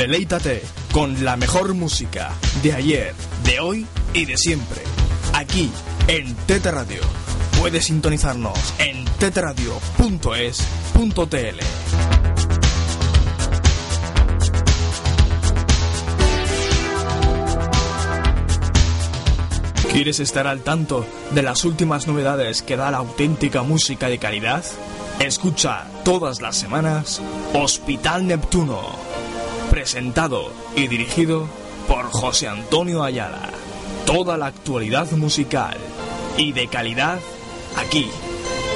Deleítate con la mejor música de ayer, de hoy y de siempre. Aquí en Tete Radio. Puedes sintonizarnos en teteradio.es.tl. ¿Quieres estar al tanto de las últimas novedades que da la auténtica música de calidad? Escucha todas las semanas Hospital Neptuno, presentado y dirigido por José Antonio Ayala. Toda la actualidad musical y de calidad aquí,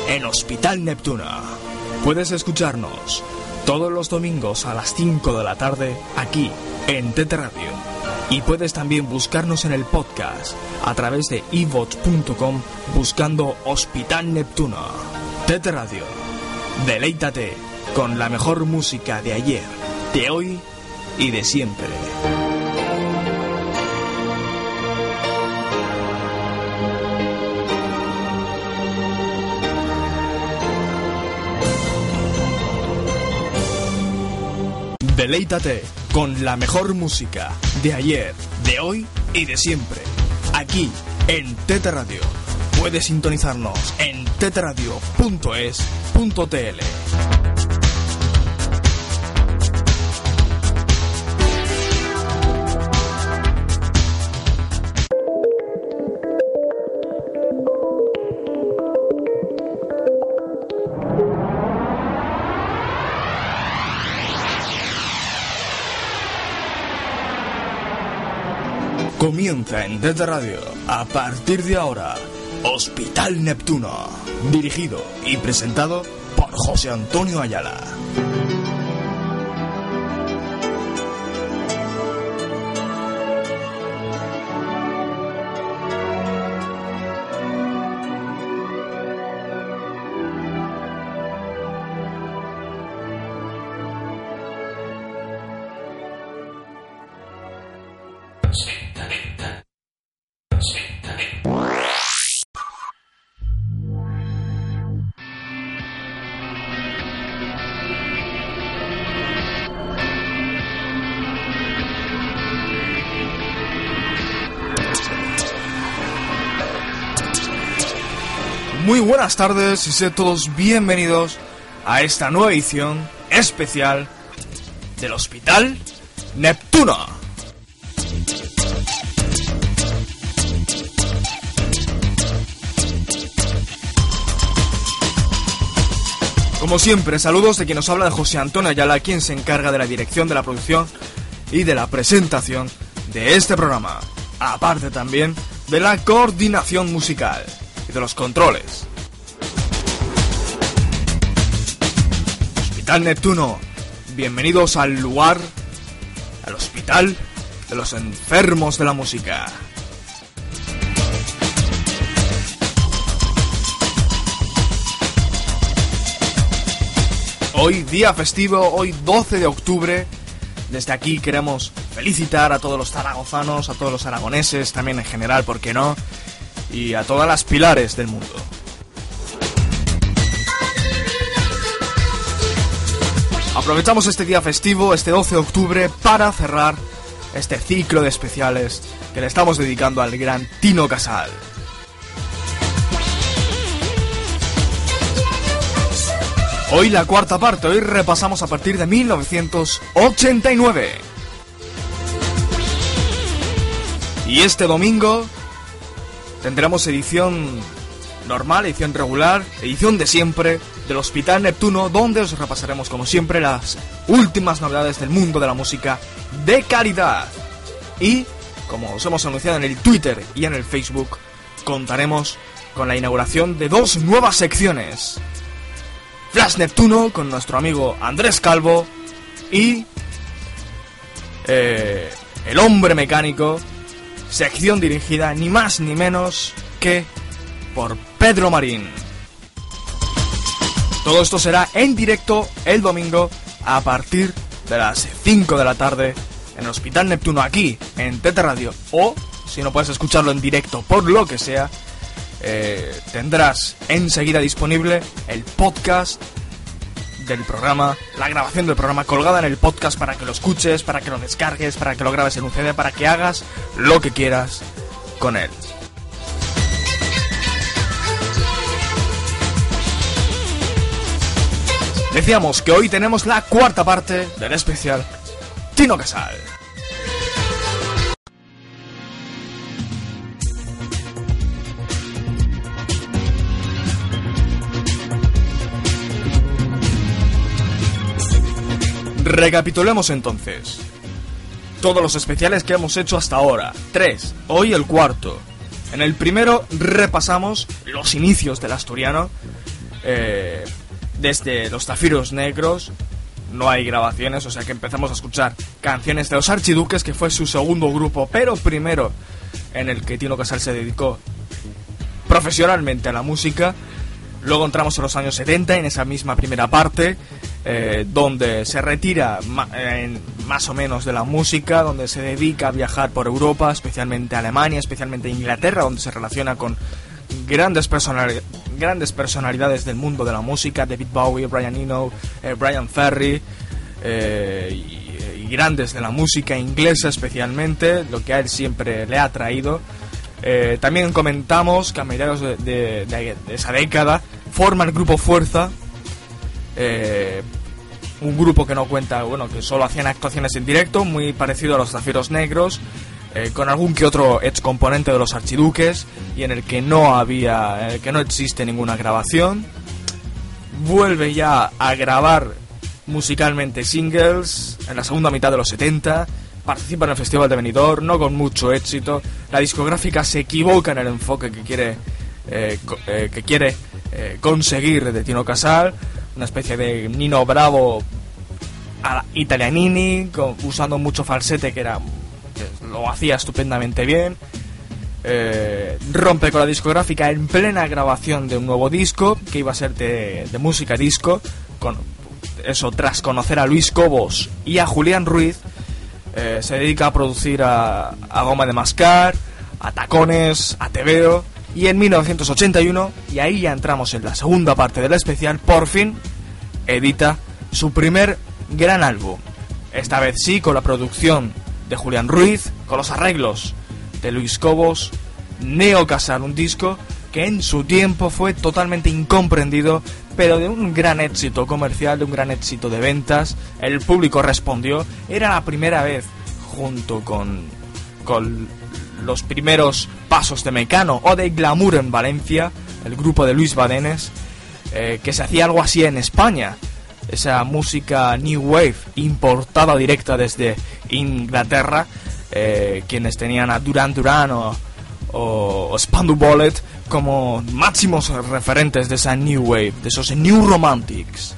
en Hospital Neptuno. Puedes escucharnos todos los domingos a las 5 de la tarde aquí, en Tete Radio y puedes también buscarnos en el podcast a través de evox.com buscando Hospital Neptuno. Tete Radio. Deleítate con la mejor música de ayer, de hoy y de siempre. Deleítate con la mejor música de ayer, de hoy y de siempre. Aquí en Tete Radio. Puedes sintonizarnos en teteradio.es.tl. En Tete Radio, a partir de ahora, Hospital Neptuno, dirigido y presentado por José Antonio Ayala. Buenas tardes y sed todos bienvenidos a esta nueva edición especial del Hospital Neptuno. Como siempre, saludos de quien nos habla de José Antonio Ayala, quien se encarga de la dirección de la producción y de la presentación de este programa. Aparte también de la coordinación musical y de los controles. Hospital Neptuno, bienvenidos al lugar, al hospital de los enfermos de la música. Hoy día festivo, hoy 12 de octubre, desde aquí queremos felicitar a todos los zaragozanos, a todos los aragoneses, también en general, ¿por qué no? Y a todas las pilares del mundo. Aprovechamos este día festivo, este 12 de octubre, para cerrar este ciclo de especiales que le estamos dedicando al gran Tino Casal. Hoy la cuarta parte, hoy repasamos a partir de 1989. Y este domingo tendremos edición normal, edición regular, edición de siempre del Hospital Neptuno, donde os repasaremos como siempre las últimas novedades del mundo de la música de calidad. Y, como os hemos anunciado en el Twitter y en el Facebook, contaremos con la inauguración de dos nuevas secciones. Flash Neptuno con nuestro amigo Andrés Calvo y eh, El Hombre Mecánico, sección dirigida ni más ni menos que por Pedro Marín. Todo esto será en directo el domingo a partir de las 5 de la tarde en el Hospital Neptuno aquí en Tete Radio o si no puedes escucharlo en directo por lo que sea eh, tendrás enseguida disponible el podcast del programa, la grabación del programa colgada en el podcast para que lo escuches, para que lo descargues, para que lo grabes en un CD, para que hagas lo que quieras con él. Decíamos que hoy tenemos la cuarta parte del especial Tino Casal. Recapitulemos entonces. Todos los especiales que hemos hecho hasta ahora. Tres. Hoy el cuarto. En el primero repasamos los inicios del asturiano. Eh, desde los Zafiros Negros. No hay grabaciones, o sea que empezamos a escuchar canciones de los Archiduques, que fue su segundo grupo, pero primero en el que Tino Casal se dedicó profesionalmente a la música. Luego entramos en los años 70, en esa misma primera parte, eh, donde se retira más o menos de la música, donde se dedica a viajar por Europa, especialmente Alemania, especialmente Inglaterra, donde se relaciona con grandes, grandes personalidades del mundo de la música, David Bowie, Brian Eno, eh, Brian Ferry, eh, y, grandes de la música inglesa especialmente, lo que a él siempre le ha traído. también comentamos que a mediados de, esa década forma el grupo Fuerza, eh, un grupo que no cuenta, bueno, que solo hacían actuaciones en directo, muy parecido a los Zafiros Negros, eh, con algún que otro ex componente de los Archiduques y en el que no había, en el que no existe ninguna grabación. Vuelve ya a grabar musicalmente singles en la segunda mitad de los 70. Participa en el Festival de Benidorm, no con mucho éxito. La discográfica se equivoca en el enfoque que quiere, eh, que quiere conseguir de Tino Casal una especie de Nino Bravo a italianini, usando mucho falsete que era lo hacía estupendamente bien. Eh, rompe con la discográfica en plena grabación de un nuevo disco que iba a ser de, música disco. Con eso, tras conocer a Luis Cobos y a Julián Ruiz, eh, se dedica a producir a, a Goma de Mascar, a Tacones, a Teveo y en 1981, y ahí ya entramos en la segunda parte del especial, por fin edita su primer gran álbum. Esta vez sí, con la producción de Julián Ruiz, con los arreglos de Luis Cobos, Neo Casal, un disco que en su tiempo fue totalmente incomprendido, pero de un gran éxito comercial, de un gran éxito de ventas. El público respondió. Era la primera vez, junto con, con los primeros pasos de Mecano o de Glamour en Valencia, el grupo de Luis Badenes, eh, que se hacía algo así en España. Esa música New Wave importada directa desde Inglaterra, eh, quienes tenían a Duran Duran o, o, Spandu Bullet como máximos referentes de esa New Wave, de esos New Romantics.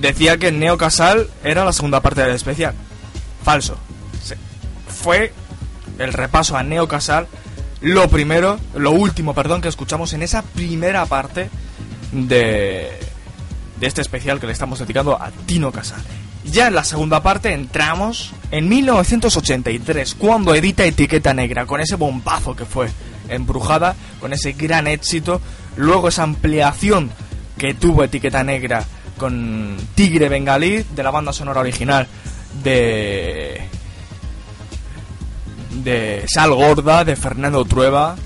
Decía que Neo Casal era la segunda parte del especial. Falso. Fue el repaso a Neo Casal lo primero, lo último, perdón, que escuchamos en esa primera parte de, de este especial que le estamos dedicando a Tino Casal. Ya en la segunda parte entramos en 1983, cuando edita Etiqueta Negra, con ese bombazo que fue Embrujada, con ese gran éxito, luego esa ampliación que tuvo Etiqueta Negra con Tigre Bengalí, de la banda sonora original de, de Sal Gorda, de Fernando Trueba.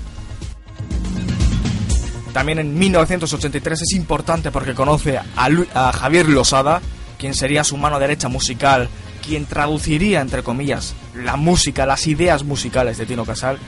También en 1983 es importante porque conoce a, Javier Losada, quien sería su mano derecha musical, quien traduciría, entre comillas, la música, las ideas musicales de Tino Casal,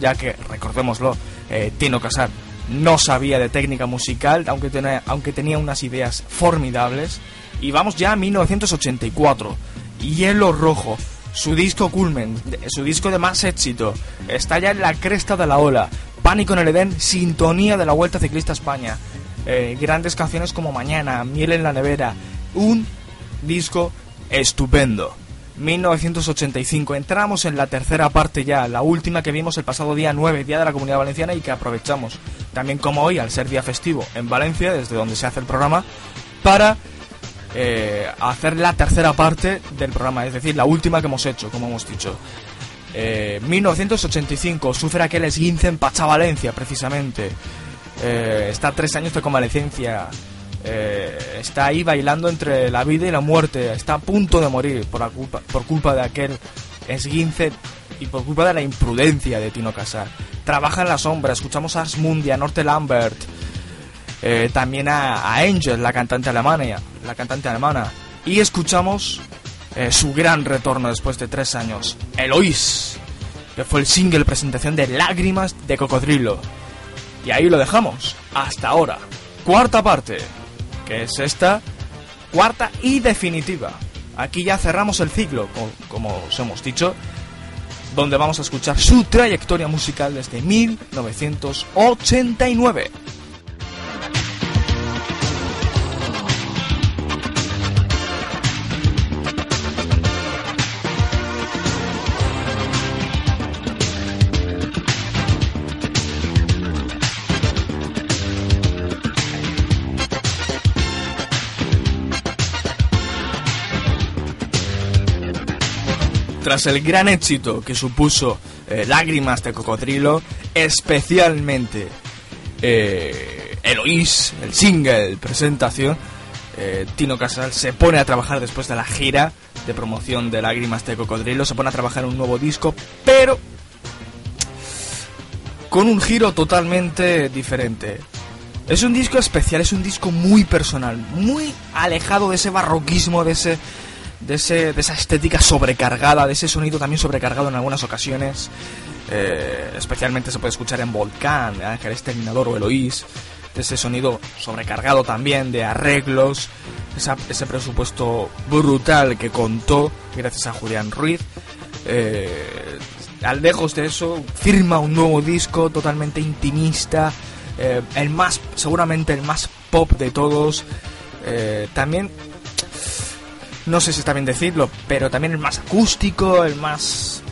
ya que, recordémoslo, eh, Tino Casal no sabía de técnica musical, aunque tenía, aunque tenía unas ideas formidables. Y vamos ya a 1984. Hielo Rojo, su disco culmen, su disco de más éxito, está ya en la cresta de la ola. Pánico en el Edén, sintonía de la Vuelta Ciclista España. Eh, grandes canciones como Mañana, Miel en la Nevera. Un disco estupendo. 1985. Entramos en la tercera parte ya, la última que vimos el pasado día 9, Día de la Comunidad Valenciana, y que aprovechamos también como hoy, al ser día festivo en Valencia, desde donde se hace el programa, para eh, hacer la tercera parte del programa, es decir, la última que hemos hecho, como hemos dicho. Eh, 1985 sufre aquel esguince en Pachavalencia, precisamente. Eh, está tres años de convalecencia. Eh, está ahí bailando entre la vida y la muerte. Está a punto de morir por, culpa, por culpa de aquel esguince y por culpa de la imprudencia de Tino Casar. Trabaja en la sombra. Escuchamos a Asmundi, Norte Lambert. Eh, también a, a Angel, la cantante alemana, la cantante alemana. Y escuchamos eh, su gran retorno después de tres años, Eloís, que fue el single presentación de Lágrimas de Cocodrilo. Y ahí lo dejamos, hasta ahora. Cuarta parte, que es esta, cuarta y definitiva. Aquí ya cerramos el ciclo, co- como os hemos dicho, donde vamos a escuchar su trayectoria musical desde 1989. El gran éxito que supuso eh, Lágrimas de Cocodrilo, especialmente eh, Eloís, el single presentación, eh, Tino Casal se pone a trabajar después de la gira de promoción de Lágrimas de Cocodrilo, se pone a trabajar un nuevo disco, pero con un giro totalmente diferente. Es un disco especial, es un disco muy personal, muy alejado de ese barroquismo, de ese de, ese, de esa estética sobrecargada, de ese sonido también sobrecargado en algunas ocasiones. Eh, especialmente se puede escuchar en Volcán, de Ángel Exterminador o Eloís. De ese sonido sobrecargado también, de arreglos, ese presupuesto brutal que contó gracias a Julián Ruiz. Eh, al lejos de eso, firma un nuevo disco totalmente intimista, eh, el más, seguramente el más pop de todos. Eh, también no sé si está bien decirlo, pero también el más acústico, el más.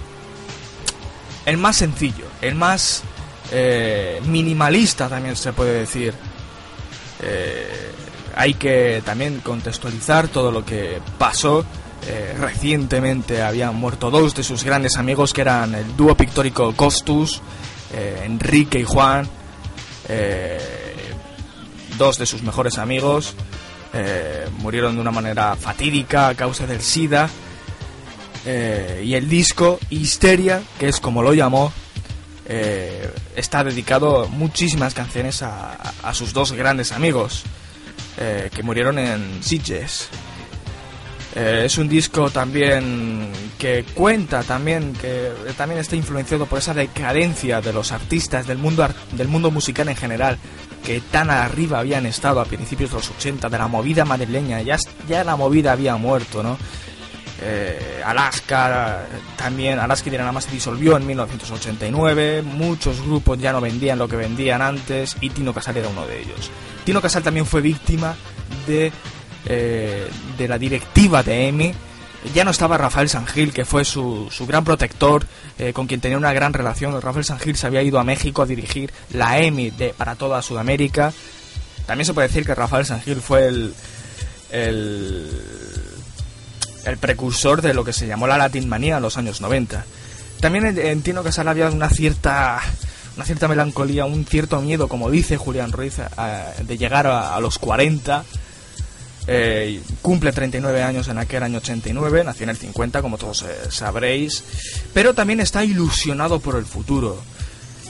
el más sencillo, el más eh, minimalista también se puede decir. Eh, hay que también contextualizar todo lo que pasó. Eh, recientemente habían muerto dos de sus grandes amigos, que eran el dúo pictórico Costus, Enrique y Juan. dos de sus mejores amigos eh, murieron de una manera fatídica a causa del SIDA. Eh, y el disco Histeria, que es como lo llamó, eh, está dedicado muchísimas canciones a, sus dos grandes amigos que murieron en Sitges. Es un disco también que cuenta también que también está influenciado por esa decadencia de los artistas del mundo del mundo musical en general que tan arriba habían estado a principios de los 80 de la movida madrileña. Ya ya la movida había muerto no Eh, Alaska también Alaska y Dinarama se disolvió en 1989 muchos grupos ya no vendían lo que vendían antes y Tino Casal era uno de ellos. Tino Casal también fue víctima de eh, de la directiva de EMI. Ya no estaba Rafael Sangil, que fue su, su gran protector, eh, con quien tenía una gran relación. Rafael Sangil se había ido a México a dirigir la EMI de, para toda Sudamérica. También se puede decir que Rafael Sangil fue el, el, el precursor de lo que se llamó la Latin Manía en los años 90. También en, en Tino Casal había una cierta una cierta melancolía, un cierto miedo, como dice Julián Ruiz, a- de llegar a, a los 40. Eh, cumple 39 años en aquel año 89, nació en el 50, como todos eh, sabréis, pero también está ilusionado por el futuro.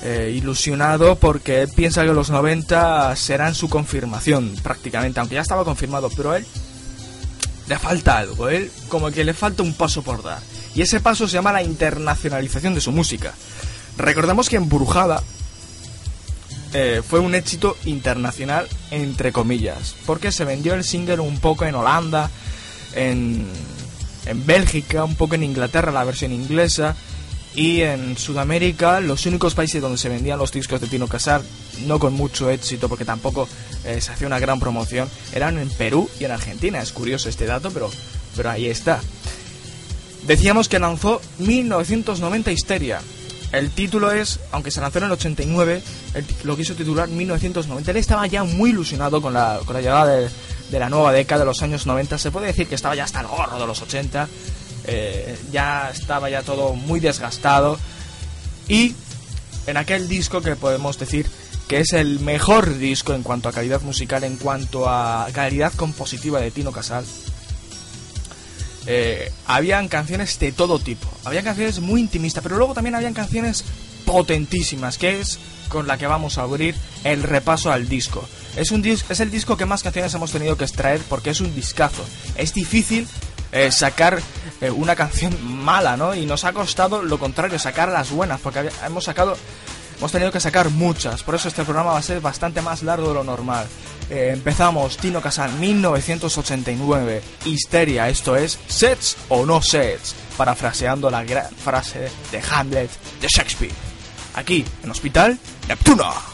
Eh, ilusionado porque piensa que los 90 serán su confirmación, prácticamente, aunque ya estaba confirmado, pero a él le falta algo, él como que le falta un paso por dar. Y ese paso se llama la internacionalización de su música. Recordemos que en Brujada eh, fue un éxito internacional, entre comillas, porque se vendió el single un poco en Holanda, en, en Bélgica, un poco en Inglaterra, la versión inglesa, y en Sudamérica, los únicos países donde se vendían los discos de Tino Casar, no con mucho éxito, porque tampoco eh, se hacía una gran promoción, eran en Perú y en Argentina. Es curioso este dato, pero, pero ahí está. Decíamos que lanzó 1990 Histeria. El título es, aunque se lanzó en el 89, él lo quiso titular 1990. Él estaba ya muy ilusionado con la, con la llegada de, de la nueva década de los años 90. Se puede decir que estaba ya hasta el gorro de los 80. eh, ya estaba ya todo muy desgastado y en aquel disco que podemos decir que es el mejor disco en cuanto a calidad musical, en cuanto a calidad compositiva de Tino Casal, eh, habían canciones de todo tipo. Habían canciones muy intimistas, pero luego también habían canciones potentísimas, que es con la que vamos a abrir el repaso al disco. Es, un es el disco que más canciones hemos tenido que extraer porque es un discazo. Es difícil eh, sacar eh, una canción mala, ¿no? Y nos ha costado lo contrario, sacar las buenas, porque hemos sacado hemos tenido que sacar muchas, por eso este programa va a ser bastante más largo de lo normal. Eh, empezamos Tino Casal 1989, Histeria, esto es Sets o no Sets, parafraseando la gran frase de Hamlet de Shakespeare. Aquí, en Hospital Neptuno.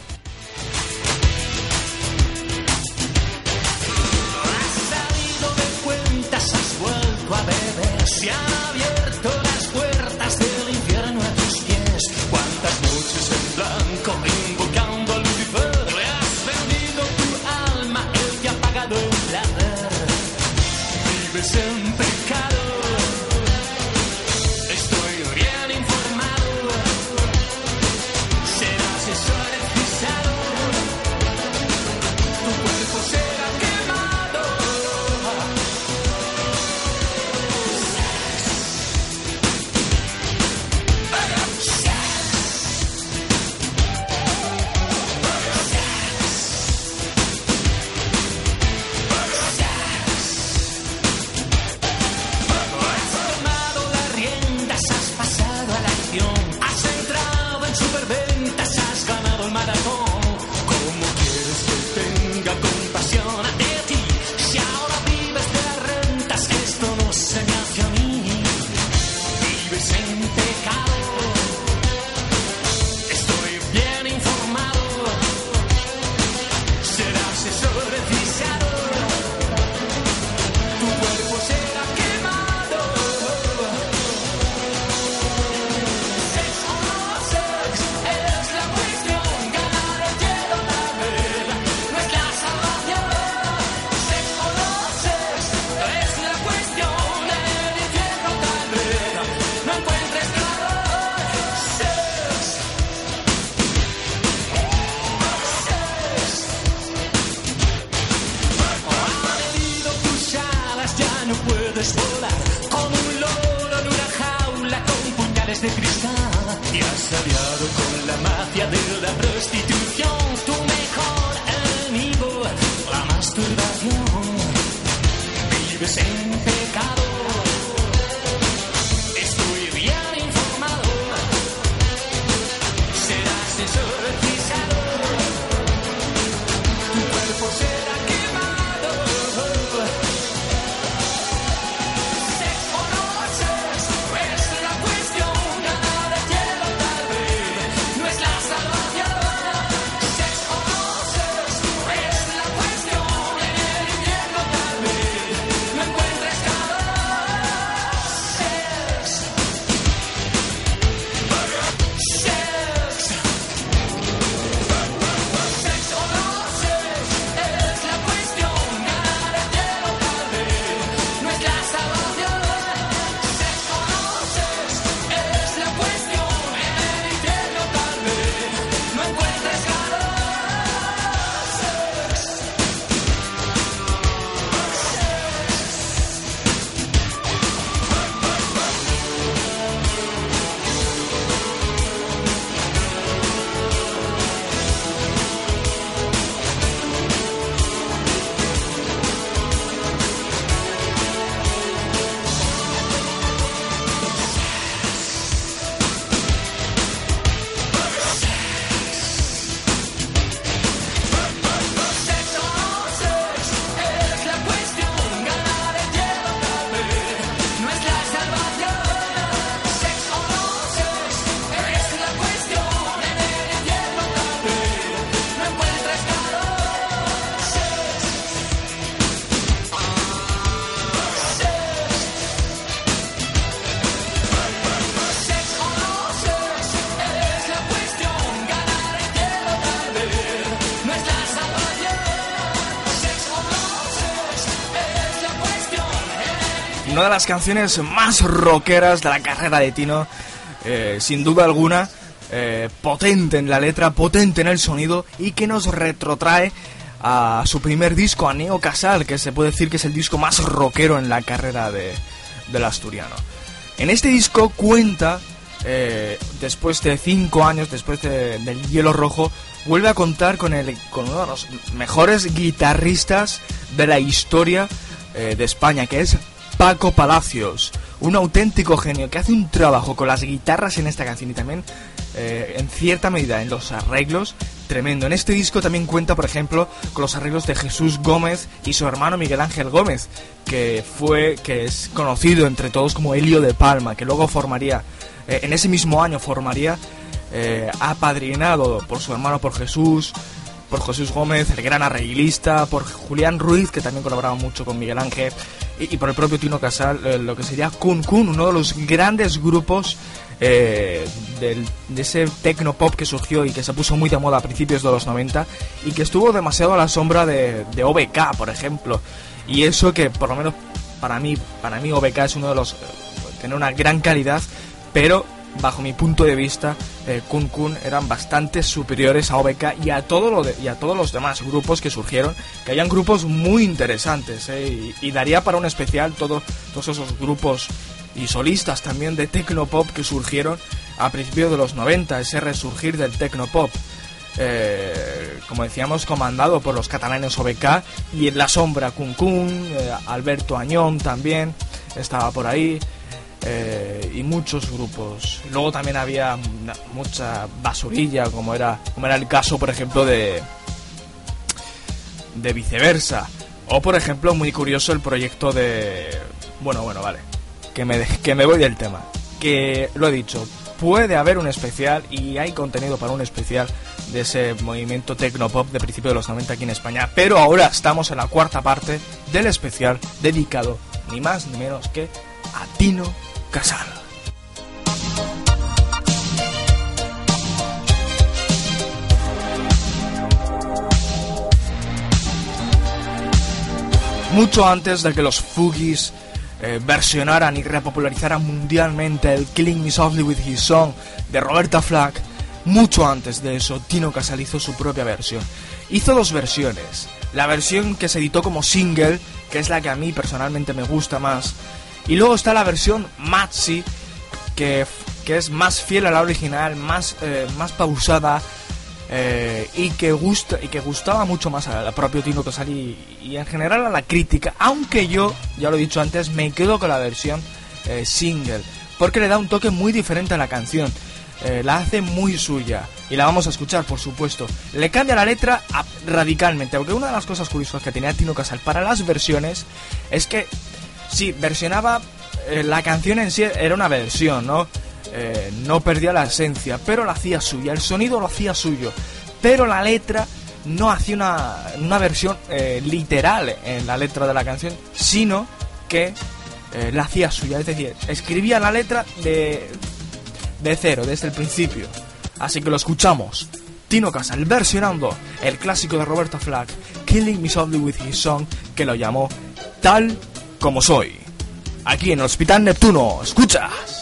de cristal y has con la mafia de la prostitución. De las canciones más rockeras de la carrera de Tino, eh, sin duda alguna, eh, potente en la letra, potente en el sonido y que nos retrotrae a su primer disco, a Neo Casal, que se puede decir que es el disco más rockero en la carrera de, del asturiano. En este disco cuenta, eh, después de cinco años, después del Hielo Rojo, vuelve a contar con, el, con uno de los mejores guitarristas de la historia eh, de España, que es Paco Palacios, un auténtico genio que hace un trabajo con las guitarras en esta canción y también eh, en cierta medida en los arreglos tremendo. En este disco también cuenta, por ejemplo, con los arreglos de Jesús Gómez y su hermano Miguel Ángel Gómez, que fue, que es conocido entre todos como Helio de Palma, que luego formaría, eh, en ese mismo año formaría, eh, apadrinado por su hermano, por Jesús, por Jesús Gómez, el gran arreglista, por Julián Ruiz, que también colaboraba mucho con Miguel Ángel, y, por el propio Tino Casal, eh, lo que sería Kun Kun, uno de los grandes grupos eh, de ese techno pop que surgió y que se puso muy de moda a principios de los 90 y que estuvo demasiado a la sombra de, de OBK, por ejemplo. Y eso que, por lo menos para mí, para mí OBK es uno de los... Eh, tiene una gran calidad, pero bajo mi punto de vista, eh, Kun Kun eran bastante superiores a OBK y a, todos los demás grupos que surgieron, que hayan grupos muy interesantes, eh, y, daría para un especial todo, todos esos grupos y solistas también de Tecnopop que surgieron a principios de los 90, ese resurgir del Tecnopop. Eh, como decíamos, comandado por los catalanes OBK y en la sombra Kun Kun, eh, Alberto Añón también estaba por ahí. Eh, y muchos grupos. Luego también había mucha basurilla, como era, como era el caso, por ejemplo, de, de viceversa. O, por ejemplo, muy curioso el proyecto de... Bueno, bueno, vale. Que me, que me voy del tema. Que, lo he dicho, puede haber un especial y hay contenido para un especial de ese movimiento tecnopop de principio de los 90 aquí en España. Pero ahora estamos en la cuarta parte del especial dedicado ni más ni menos que a Tino Casal. Mucho antes de que los Fugis eh, versionaran y repopularizaran mundialmente el Killing Me Softly with His Song de Roberta Flack, mucho antes de eso, Tino Casal hizo su propia versión. Hizo dos versiones. La versión que se editó como single, que es la que a mí personalmente me gusta más, y luego está la versión Maxi, que, que es más fiel a la original, más, eh, más pausada eh, y, que gusta, y que gustaba mucho más al propio Tino Casal y, y, en general a la crítica. Aunque yo, ya lo he dicho antes, me quedo con la versión eh, single, porque le da un toque muy diferente a la canción. la hace muy suya y la vamos a escuchar, por supuesto. Le cambia la letra radicalmente, porque una de las cosas curiosas que tenía Tino Casal para las versiones es que Sí, versionaba. Eh, la canción en sí era una versión, ¿no? Eh, no perdía la esencia, pero la hacía suya. El sonido lo hacía suyo. Pero la letra no hacía una, versión eh, literal en la letra de la canción, sino que la hacía suya. Es decir, escribía la letra de, de cero, desde el principio. Así que lo escuchamos. Tino Casal versionando el clásico de Roberta Flack, Killing Me Softly with His Song, que lo llamó Tal como soy. Aquí en el Hospital Neptuno, escuchas.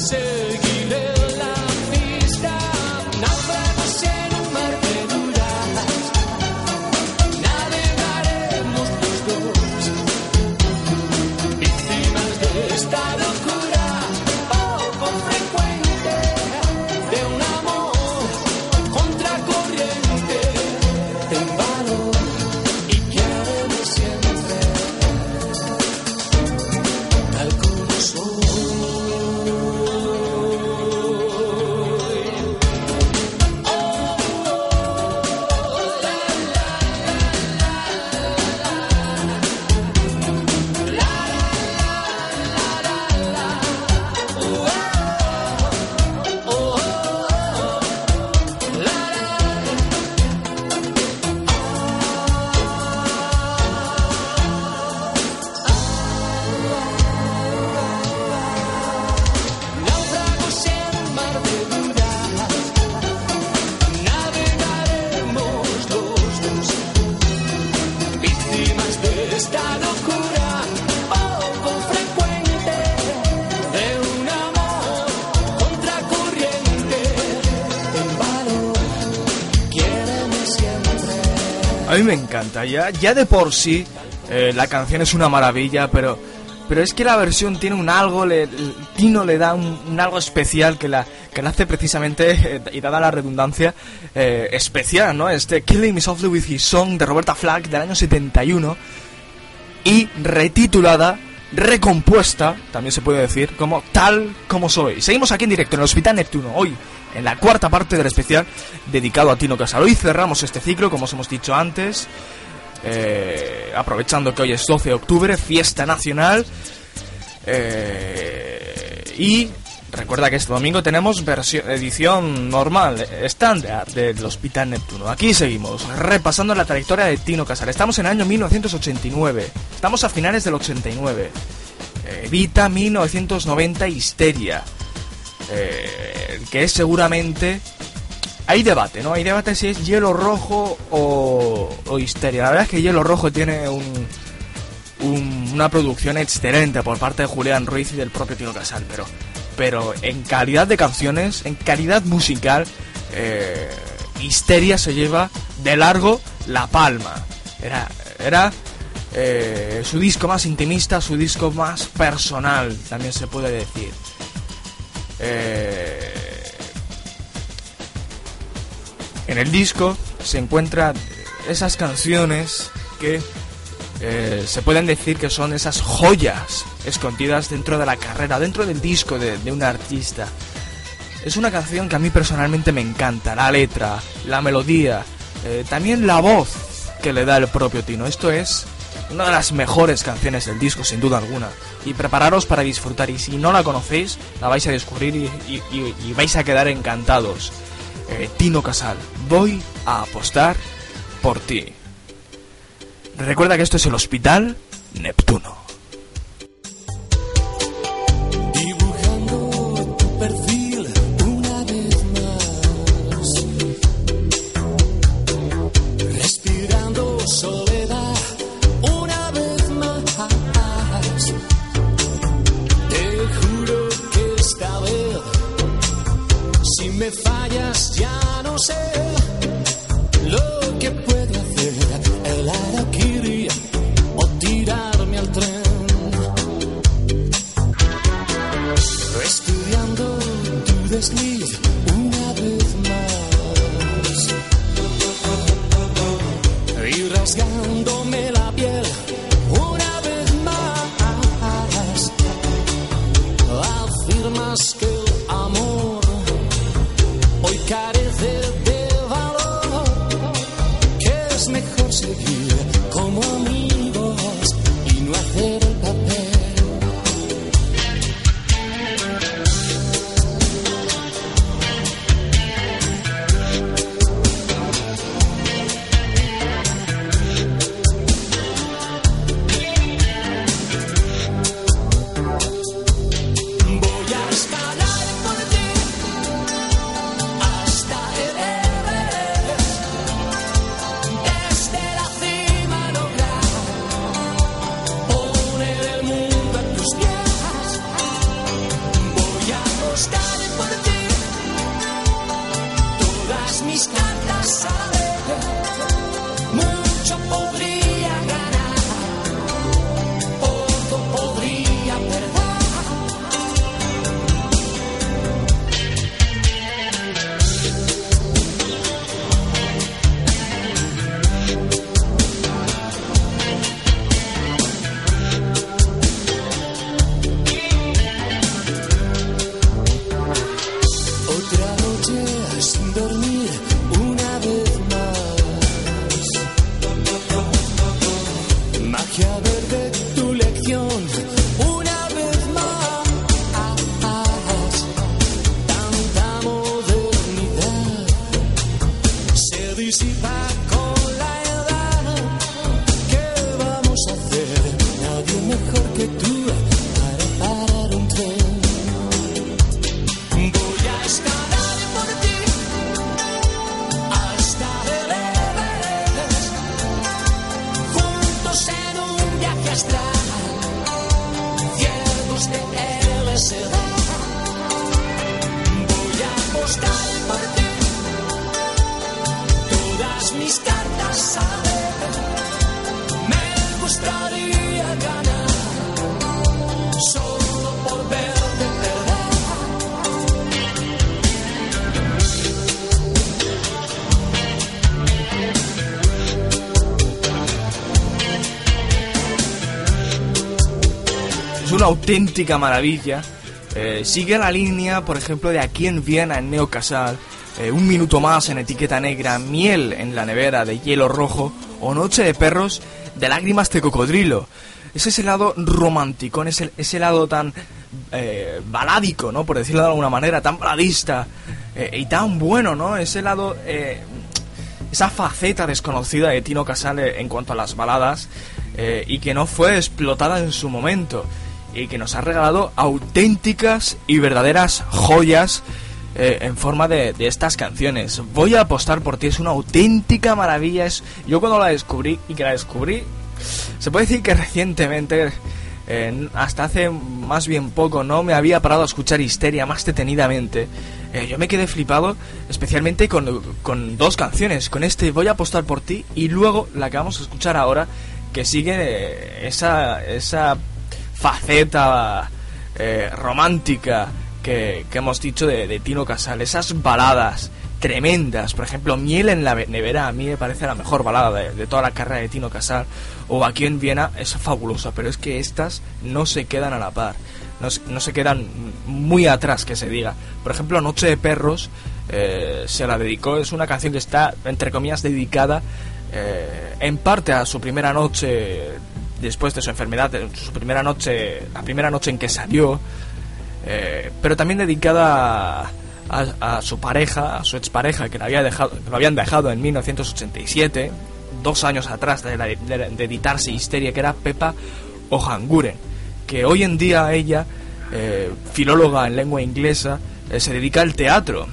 Sick. Ya, de por sí eh, la canción es una maravilla, pero, pero es que la versión tiene un algo, le, Tino le da un, un algo especial que la, que la hace precisamente, eh, y dada la redundancia, eh, especial, ¿no? Este Killing Me Softly With His Song de Roberta Flack del año 71 y retitulada, recompuesta, también se puede decir, como Tal Como Soy. Seguimos aquí en directo en el Hospital Neptuno, hoy en la cuarta parte del especial dedicado a Tino Casal. Hoy cerramos este ciclo, como os hemos dicho antes, eh, aprovechando que hoy es 12 de octubre, fiesta nacional. eh, y recuerda que este domingo tenemos versión, edición normal, estándar del Hospital Neptuno. Aquí seguimos, repasando la trayectoria de Tino Casal. Estamos en el año 1989, estamos a finales del 89. Eh, Vita 1990 Histeria. Eh, que es seguramente hay debate, ¿no? Hay debate si es hielo rojo o, histeria. La verdad es que hielo rojo tiene un- una producción excelente por parte de Julián Ruiz y del propio Tino Casal, pero, pero en calidad de canciones, en calidad musical, eh, Histeria se lleva de largo la palma. Era, era eh, su disco más intimista, su disco más personal, también se puede decir. Eh, en el disco se encuentran esas canciones que eh, se pueden decir que son esas joyas escondidas dentro de la carrera, dentro del disco de, un artista. Es una canción que a mí personalmente me encanta, la letra, la melodía, eh, también la voz que le da el propio Tino. Esto es una de las mejores canciones del disco, sin duda alguna. Y prepararos para disfrutar, y si no la conocéis, la vais a descubrir y, vais a quedar encantados. Eh, Tino Casal, voy a apostar por ti. Recuerda que esto es el Hospital Neptuno. Dibujando tu lo que puede hacer el araquiri o tirarme al tren. Estudiando tu desliz. Auténtica maravilla. Eh, sigue la línea, por ejemplo, de aquí en Viena, en Neo Casal, eh, Un minuto más en etiqueta negra, Miel en la nevera de hielo rojo o Noche de perros de lágrimas de cocodrilo. Es ese lado romántico, es ese lado tan eh, baládico, ¿no? Por decirlo de alguna manera, tan baladista eh, y tan bueno, ¿no? Ese lado esa faceta desconocida de Tino Casal eh, en cuanto a las baladas eh, y que no fue explotada en su momento y que nos ha regalado auténticas y verdaderas joyas eh, en forma de, de estas canciones. Voy a apostar por ti, es una auténtica maravilla. Es, yo cuando la descubrí y que la descubrí, se puede decir que recientemente, hasta hace más bien poco, no me había parado a escuchar Histeria más detenidamente. Eh, yo me quedé flipado, especialmente con, con dos canciones, con este Voy a apostar por ti y luego la que vamos a escuchar ahora, que sigue eh, esa, esa faceta eh, romántica que, hemos dicho de, Tino Casal, esas baladas tremendas, por ejemplo, Miel en la nevera a mí me parece la mejor balada de, toda la carrera de Tino Casal, o aquí en Viena es fabulosa, pero es que estas no se quedan a la par, no, se- no se quedan muy atrás, que se diga. Por ejemplo, Noche de Perros eh, se la dedicó, es una canción que está, entre comillas, dedicada eh, en parte a su primera noche después de su enfermedad, su primera noche, la primera noche en que salió, eh, pero también dedicada a, a- su pareja, a su expareja, que, la había dejado, que lo habían dejado en 1987, dos años atrás de, la- de editarse Histeria, que era Pepa Ojanguren, que hoy en día ella, eh, filóloga en lengua inglesa, eh, se dedica al teatro,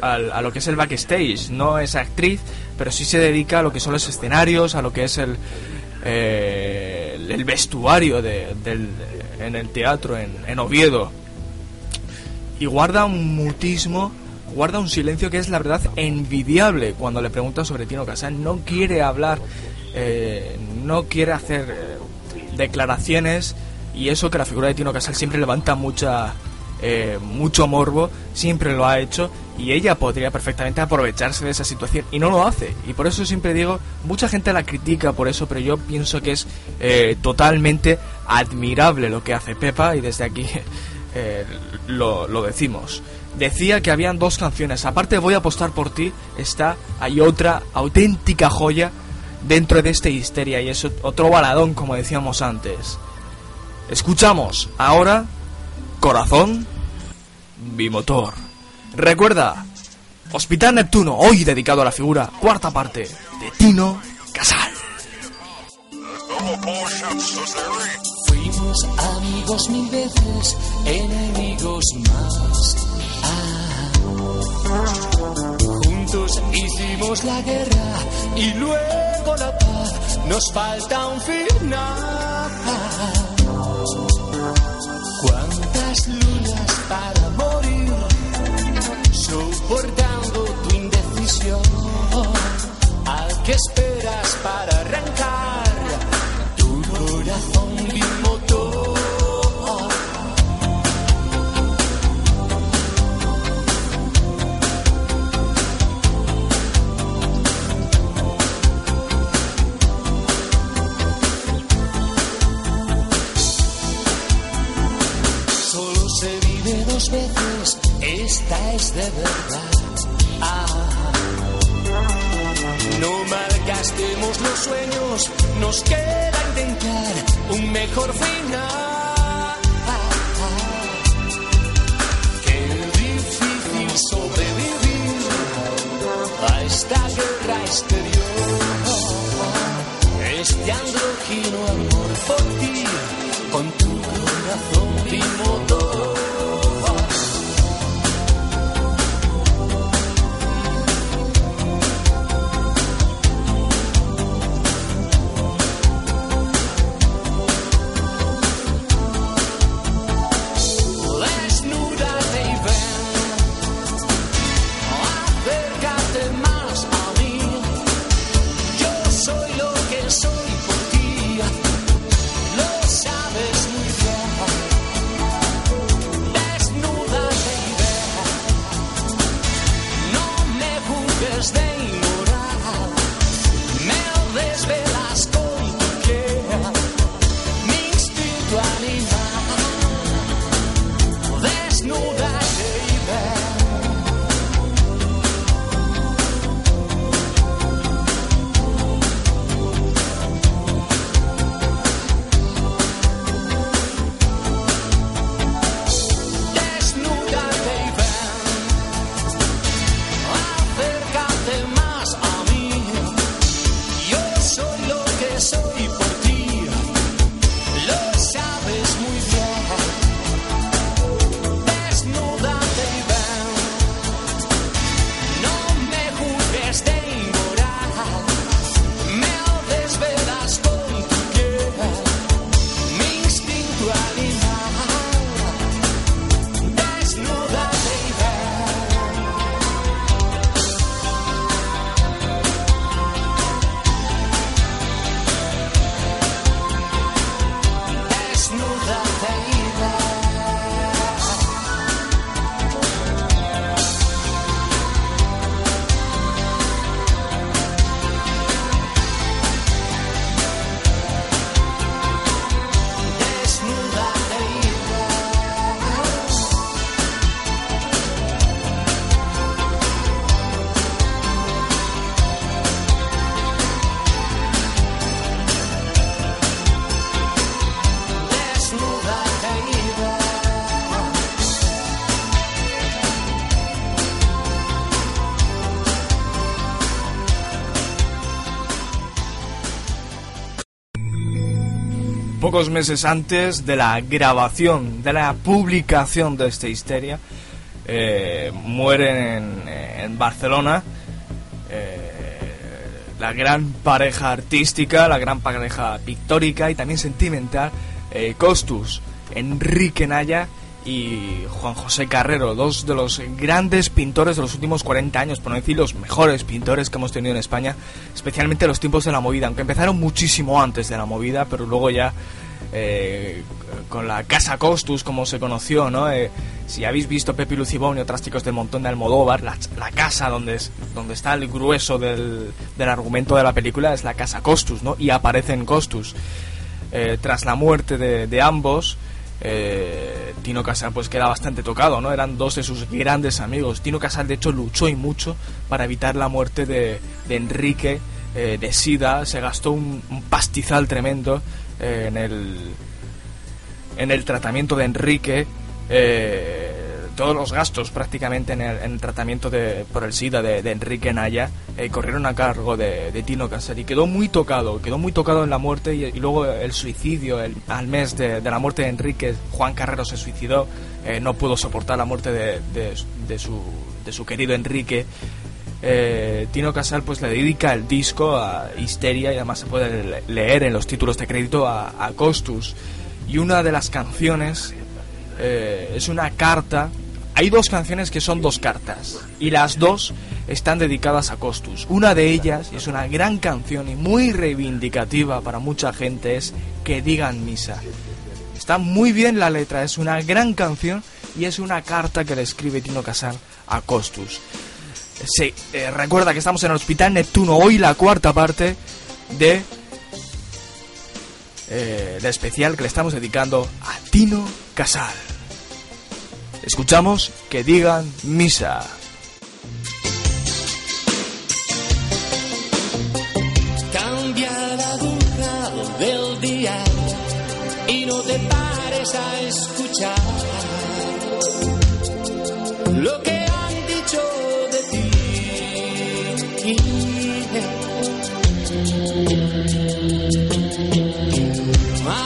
al- a lo que es el backstage. No es actriz, pero sí se dedica a lo que son los escenarios, a lo que es el, eh, el- vestuario de- del, en el teatro en, en Oviedo. Y guarda un mutismo, guarda un silencio que es la verdad envidiable cuando le preguntan sobre Tino Casal. No quiere hablar, eh, no quiere hacer eh, declaraciones y eso que la figura de Tino Casal siempre levanta mucha eh, mucho morbo, siempre lo ha hecho y ella podría perfectamente aprovecharse de esa situación y no lo hace. Y por eso siempre digo, mucha gente la critica por eso, pero yo pienso que es eh, totalmente admirable lo que hace Pepa y desde aquí eh, lo, lo decimos. Decía que habían dos canciones, aparte voy a apostar por ti, está, hay otra auténtica joya dentro de esta histeria y es otro baladón como decíamos antes. Escuchamos ahora Corazón Bimotor. Recuerda, Hospital Neptuno, hoy dedicado a la figura, cuarta parte, de Tino Casal. Fuimos amigos mil veces, enemigos más. Ah. Juntos hicimos la guerra y luego la paz. Nos falta un final. ¿Cuántas lunas para morir? Soportando tu indecisión. ¿A qué esperas para veces, esta es de verdad. Ah. No malgastemos los sueños, nos queda intentar un mejor final. Qué difícil sobrevivir a esta guerra exterior. Este andrógino amor por ti, con tu corazón bimotor. Pocos meses antes de la grabación, de la publicación de esta histeria, eh, mueren en, Barcelona eh, la gran pareja artística, la gran pareja pictórica y también sentimental, eh, Costus, Enrique Naya y Juan José Carrero, dos de los grandes pintores de los últimos 40 años, por no decir los mejores pintores que hemos tenido en España, especialmente en los tiempos de la movida, aunque empezaron muchísimo antes de la movida, pero luego ya eh, con la Casa Costus, como se conoció, ¿no? Eh, si habéis visto Pepe Lucibón y otros chicos del montón de Almodóvar, la, casa donde, es, donde está el grueso del, del, argumento de la película es la Casa Costus, ¿no? Y aparecen Costus. Eh, tras la muerte de ambos, eh, Tino Casal pues queda bastante tocado, ¿no? Eran dos de sus grandes amigos. Tino Casal de hecho luchó y mucho para evitar la muerte de, Enrique eh, de Sida, se gastó un, pastizal tremendo eh, en el en el tratamiento de Enrique todos los gastos prácticamente en el, tratamiento de, por el SIDA de, Enrique Naya eh, corrieron a cargo de, Tino Casar y quedó muy tocado, quedó muy tocado en la muerte y, luego el suicidio, el, al mes de, la muerte de Enrique, Juan Carrero se suicidó, eh, no pudo soportar la muerte de, su, de su querido Enrique. Eh, Tino Casal pues le dedica el disco a Histeria y además se puede leer en los títulos de crédito a, a Costus y una de las canciones es una carta hay dos canciones que son dos cartas y las dos están dedicadas a Costus. Una de ellas, es una gran canción y muy reivindicativa para mucha gente, es Que digan misa. Está muy bien la letra, es una gran canción y es una carta que le escribe Tino Casal a Costus. Sí, eh, recuerda que estamos en el Hospital Neptuno, hoy la cuarta parte de eh, especial que le estamos dedicando a Tino Casal. Escuchamos que digan misa. Cambia la aguja del día y no te pares a escuchar lo que han dicho de ti.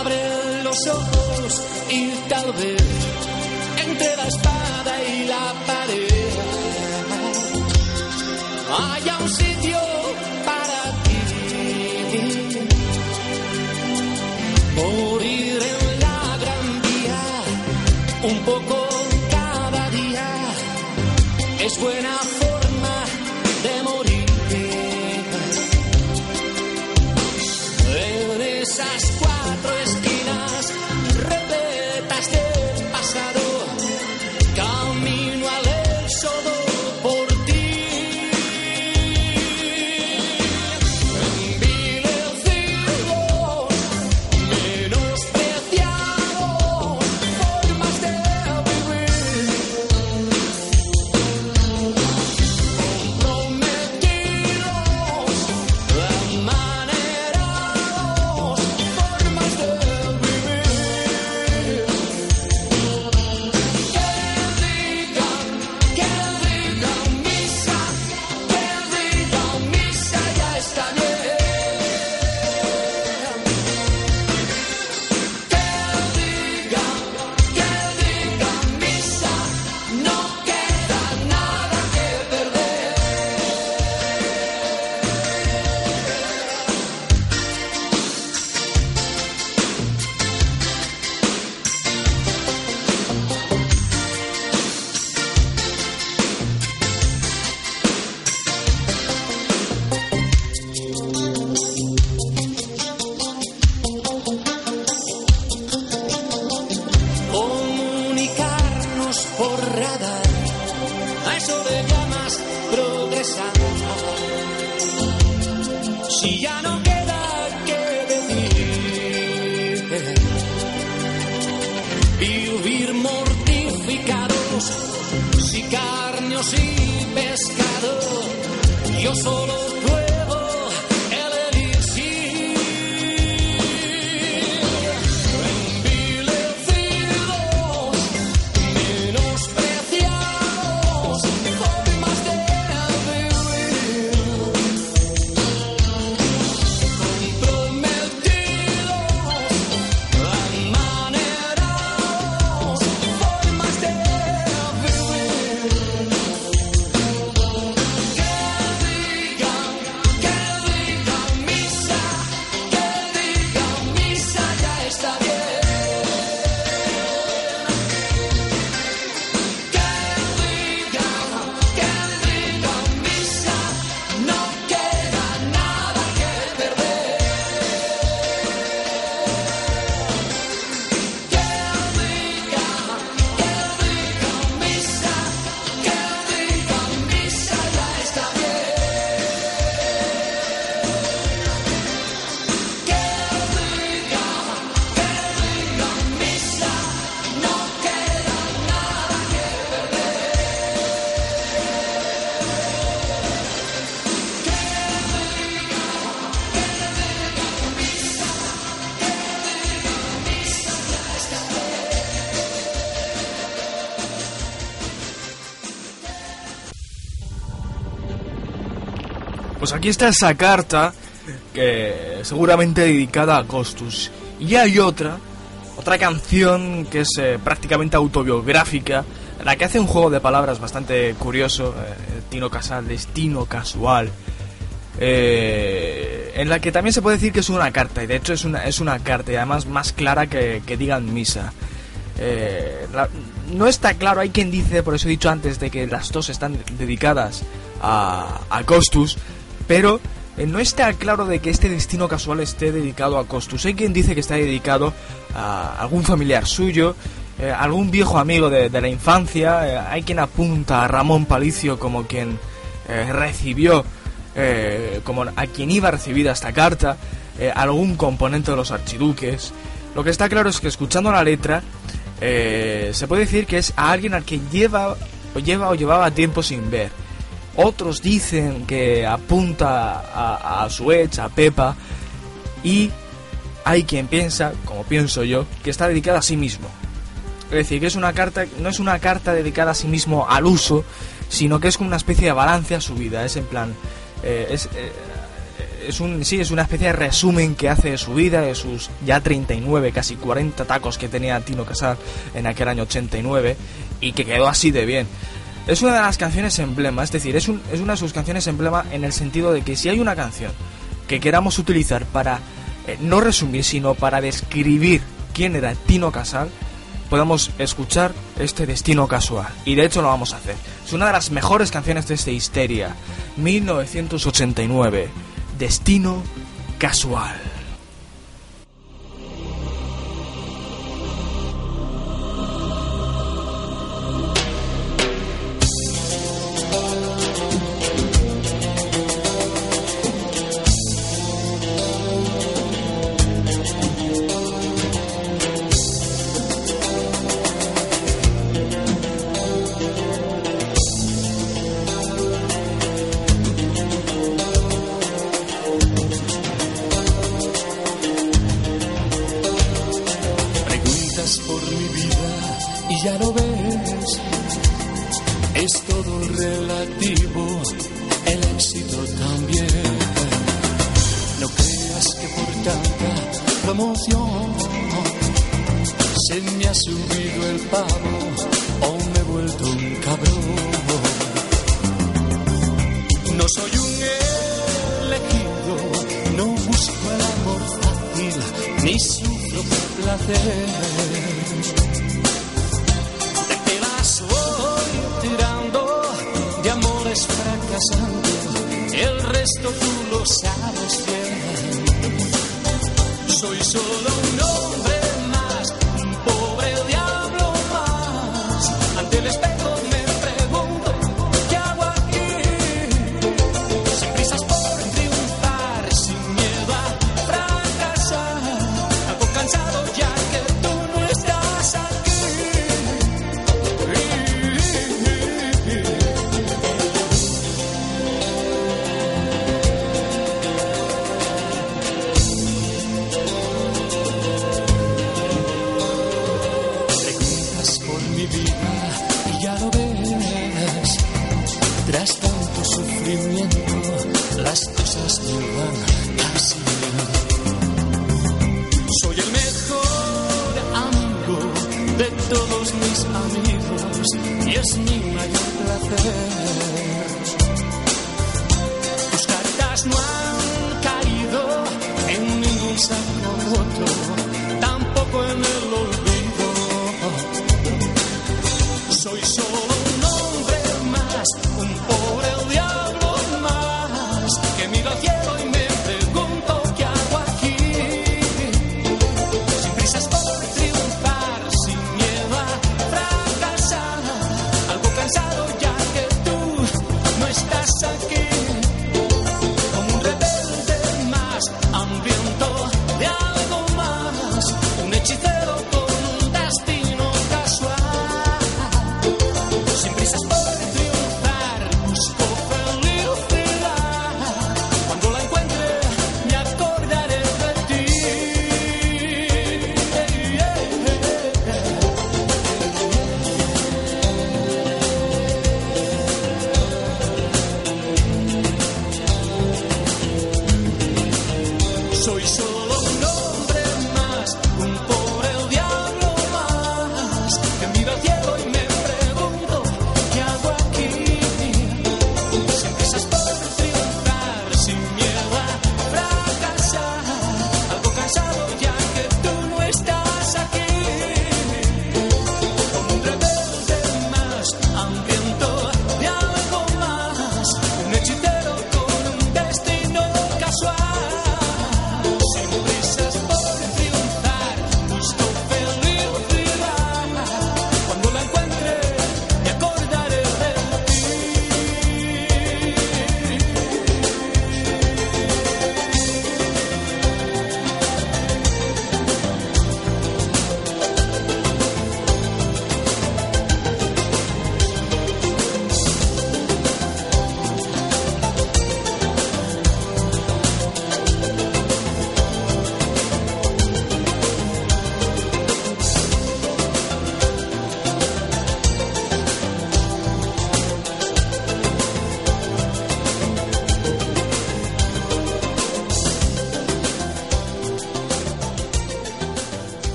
Abre los ojos y tal vez entre la espada y la pared haya un sitio para ti. Morir en la gran vía, un poco cada día, es buena forma de morir. En esas A eso le llamas progresar. Si ya no aquí está esa carta que seguramente dedicada a Costus. Y hay otra, otra canción que es eh, prácticamente autobiográfica, la que hace un juego de palabras bastante curioso, eh, Tino Casal, Destino Casual, eh, en la que también se puede decir que es una carta, y de hecho es una, es una carta, y además más clara que, que digan misa. no está claro, hay quien dice, por eso he dicho antes, de que las dos están dedicadas a, a Costus, pero eh, no está claro de que este destino casual esté dedicado a Costus. Hay quien dice que está dedicado a algún familiar suyo, eh, algún viejo amigo de, la infancia. Eh, hay quien apunta a Ramón Palicio como quien recibió, como a quien iba recibida esta carta, algún componente de los archiduques. Lo que está claro es que escuchando la letra se puede decir que es a alguien al que lleva lleva o llevaba tiempo sin ver otros dicen que apunta a, a su ex, a Pepa, y hay quien piensa, como pienso yo, que está dedicada a sí mismo. Es decir, que es una carta, no es una carta dedicada a sí mismo al uso, sino que es como una especie de balance a su vida. Es en plan, eh, eh, es un, sí, es una especie de resumen que hace de su vida, de sus ya 39, casi 40 tacos que tenía Tino Casal en aquel año 89 y que quedó así de bien. Es una de las canciones emblema, es decir, es, una de sus canciones emblema en el sentido de que si hay una canción que queramos utilizar para eh, no resumir, sino para describir quién era Tino Casal, podemos escuchar este Destino Casual. Y de hecho lo vamos a hacer. Es una de las mejores canciones de este Histeria, 1989, Destino Casual. Me ha subido el pavo o me he vuelto un cabrón. No soy un elegido, no busco el amor fácil, ni sufro por placer. Te las voy tirando de amores fracasantes, el resto tú lo sabes bien. Soy solo un hombre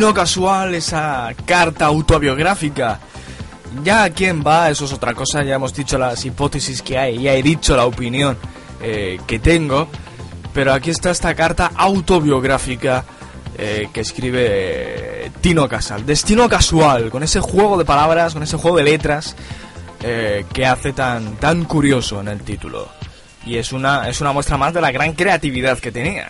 Destino casual, esa carta autobiográfica. Ya a quién va, eso es otra cosa, ya hemos dicho las hipótesis que hay, ya he dicho la opinión eh, que tengo, pero aquí está esta carta autobiográfica eh, que escribe eh, Tino Casal. Destino casual, con ese juego de palabras, con ese juego de letras que hace tan, tan curioso en el título. Y es una, es una muestra más de la gran creatividad que tenía.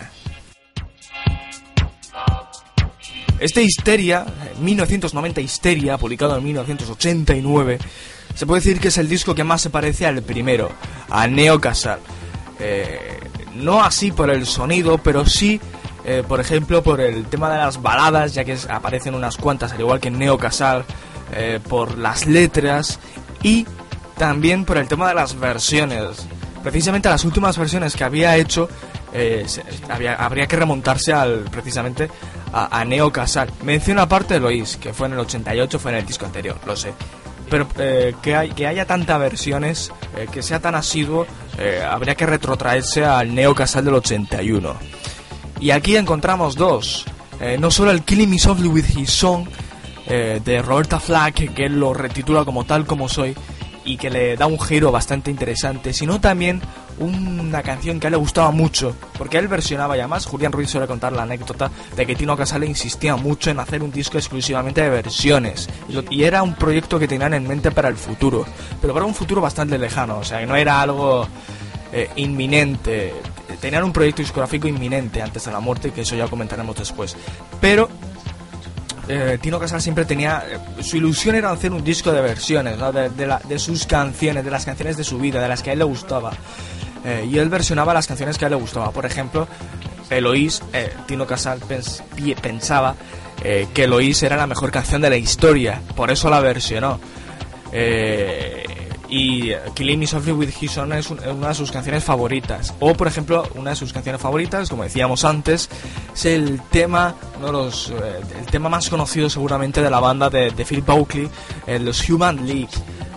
Este Histeria, 1990 Histeria, publicado en 1989, se puede decir que es el disco que más se parece al primero, a Neo Casal. Eh, no así por el sonido, pero sí, eh, por ejemplo, por el tema de las baladas, ya que aparecen unas cuantas, al igual que en Neo Casal, eh, por las letras y también por el tema de las versiones. Precisamente las últimas versiones que había hecho, habría que remontarse al precisamente a, Neo Casal. Menciona aparte de Lois, que fue en el 88, fue en el disco anterior, lo sé. Pero eh, que, hay, que haya tantas versiones, eh, que sea tan asiduo, eh, habría que retrotraerse al Neo Casal del 81. Y aquí encontramos dos. no solo el Killing Me Softly with His Song de Roberta Flack, que él lo retitula como tal como soy, y que le da un giro bastante interesante, sino también una canción que a él le gustaba mucho, porque él versionaba y además Julián Ruiz suele contar la anécdota de que Tino Casale insistía mucho en hacer un disco exclusivamente de versiones, y, era un proyecto que tenían en mente para el futuro, pero para un futuro bastante lejano, o sea, que no era algo eh, inminente, tenían un proyecto discográfico inminente antes de la muerte, que eso ya comentaremos después, pero eh, Tino Casal siempre tenía. Eh, su ilusión era hacer un disco de versiones, de, sus canciones, de las canciones de su vida, de las que a él le gustaba. Eh, y él versionaba las canciones que a él le gustaba. Por ejemplo, Eloís, Tino Casal pensaba que Eloís era la mejor canción de la historia, por eso la versionó. Y Killing Me Softly with His Son es una de sus canciones favoritas. O, por ejemplo, una de sus canciones favoritas, como decíamos antes, es el tema, uno de los, eh, el tema más conocido seguramente de la banda de, Phil Buckley, el Los Human League.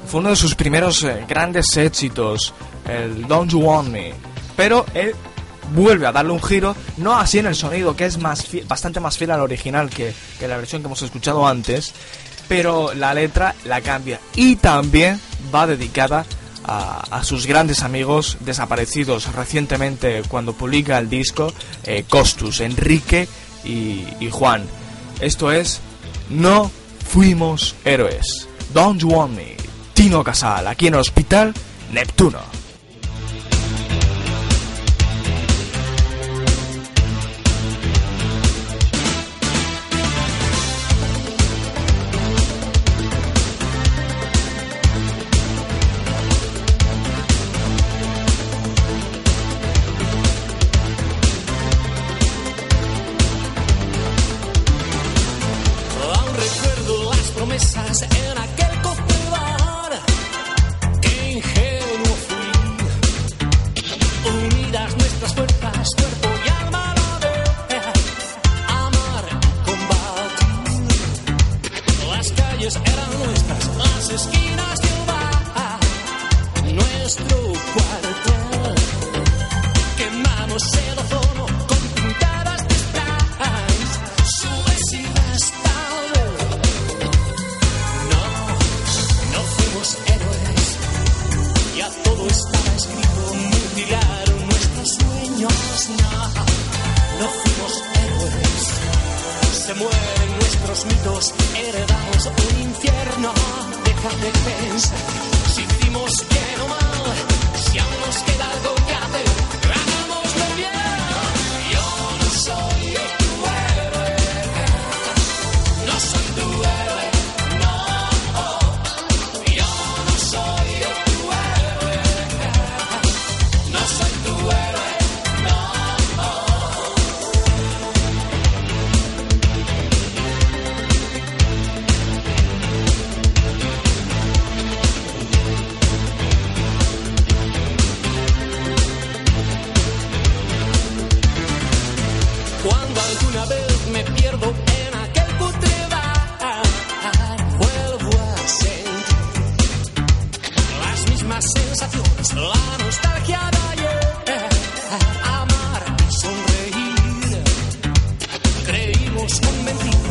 Fue uno de sus primeros eh, grandes éxitos, el Don't You Want Me. Pero él vuelve a darle un giro, no así en el sonido, que es más bastante más fiel al original que, que la versión que hemos escuchado antes, pero la letra la cambia. Y también va dedicada a, sus grandes amigos desaparecidos recientemente cuando publica el disco eh, Costus, Enrique y, y Juan. Esto es No Fuimos Héroes. Don't You Want Me. Tino Casal, aquí en el Hospital Neptuno.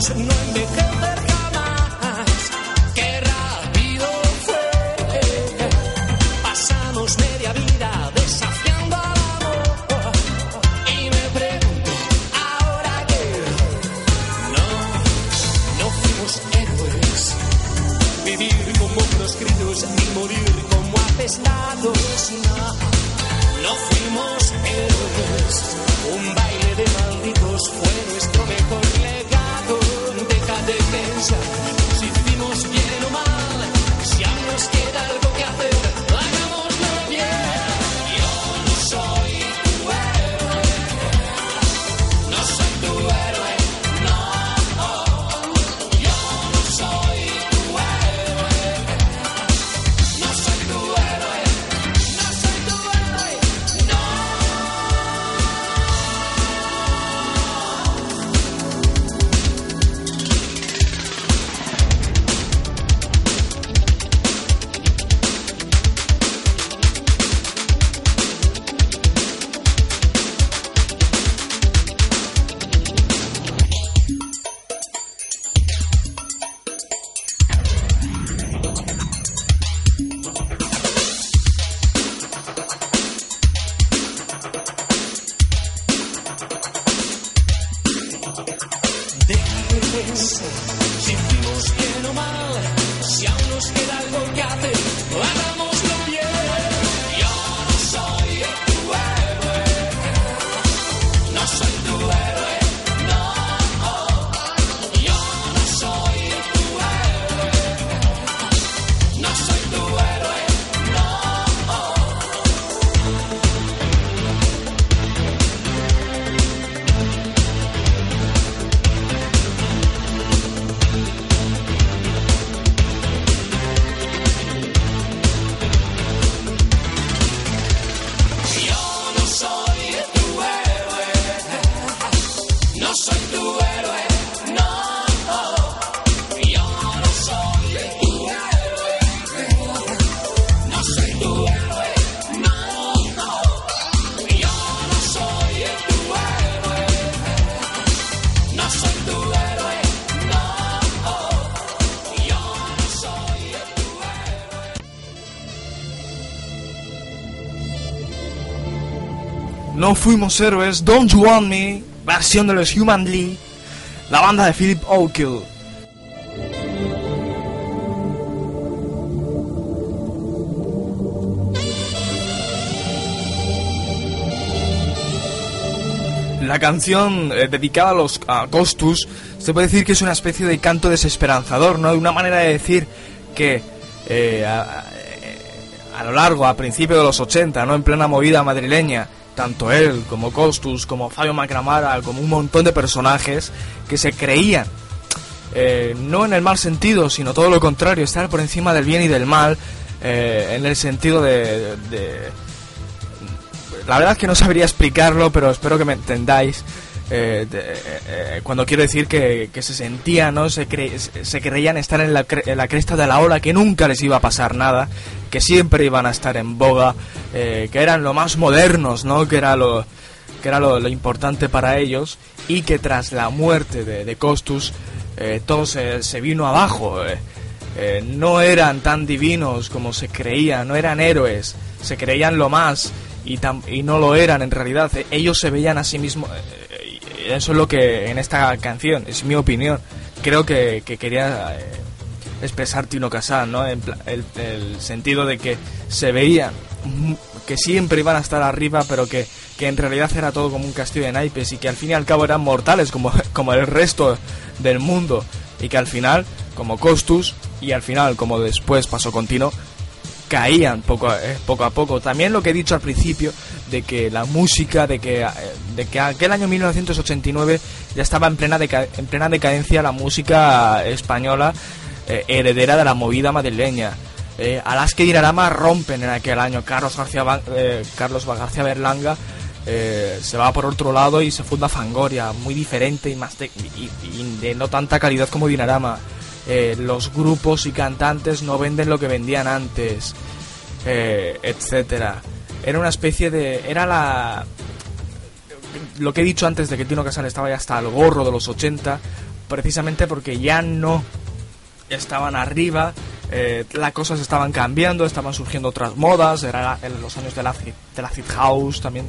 no envejece. Fuimos héroes, Don't You Want Me, versión de los Human League, la banda de Philip O'Kill. La canción eh, dedicada a los a Costus se puede decir que es una especie de canto desesperanzador, ¿no? Una manera de decir que eh, a, a- a lo largo, a principios de los 80, ¿no? En plena movida madrileña, tanto él como Costus, como Fabio Macramara, como un montón de personajes que se creían, eh, no en el mal sentido, sino todo lo contrario, estar por encima del bien y del mal, eh, en el sentido de, de- La verdad es que no sabría explicarlo, pero espero que me entendáis. eh, cuando quiero decir que, que se sentían, ¿no? Se, cre- se creían estar en la, cre- en la cresta de la ola, que nunca les iba a pasar nada, que siempre iban a estar en boga, eh, que eran lo más modernos, ¿no? Que era lo, que era lo, lo importante para ellos, y que tras la muerte de, de Costus, eh, todo se, se vino abajo. eh. Eh, no eran tan divinos como se creían, no eran héroes, se creían lo más y, tam- y no lo eran en realidad. Ellos se veían a sí mismos. eh, eso es lo que en esta canción, es mi opinión, creo que, que quería eh, expresar Tino Casal, ¿no? En el, el sentido de que se veían que siempre iban a estar arriba, pero que, que en realidad era todo como un castillo de naipes y que al fin y al cabo eran mortales como, como el resto del mundo y que al final, como Costus y al final, como después pasó con Tino, caían poco a, eh, poco. También lo que he dicho al principio de que la música, de que, eh, de que aquel año 1989 ya estaba en plena, deca- en plena decadencia la música española eh, heredera de la movida madrileña. Eh, Alaska y Dinarama rompen en aquel año. Carlos García, eh, Carlos García Berlanga eh, se va por otro lado y se funda Fangoria, muy diferente y más de, y, de no tanta calidad como Dinarama. Eh, los grupos y cantantes no venden lo que vendían antes, etcétera. Era una especie de, era la, lo que he dicho antes de que Tino Casal estaba ya hasta el gorro de los 80, precisamente porque ya no estaban arriba, eh, las cosas estaban cambiando, estaban surgiendo otras modas, era en los años de la, de la house también,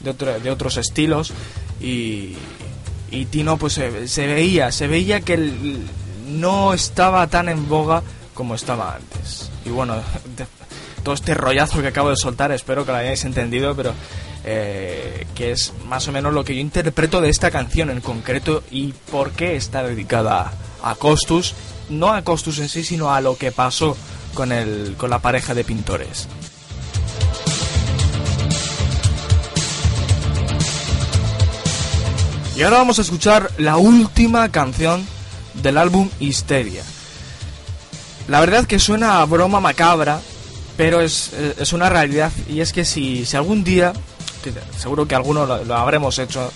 de, otro- de otros estilos, y, y Tino pues se, se veía, se veía que el- no estaba tan en boga como estaba antes. y bueno, de- todo este rollazo que acabo de soltar, espero que lo hayáis entendido, pero eh, que es más o menos lo que yo interpreto de esta canción en concreto y por qué está dedicada a Costus, no a Costus en sí, sino a lo que pasó con, el, con la pareja de pintores. Y ahora vamos a escuchar la última canción del álbum Histeria. La verdad que suena broma macabra, pero es, es una realidad. Y es que si, si algún día, seguro que alguno lo habremos hecho,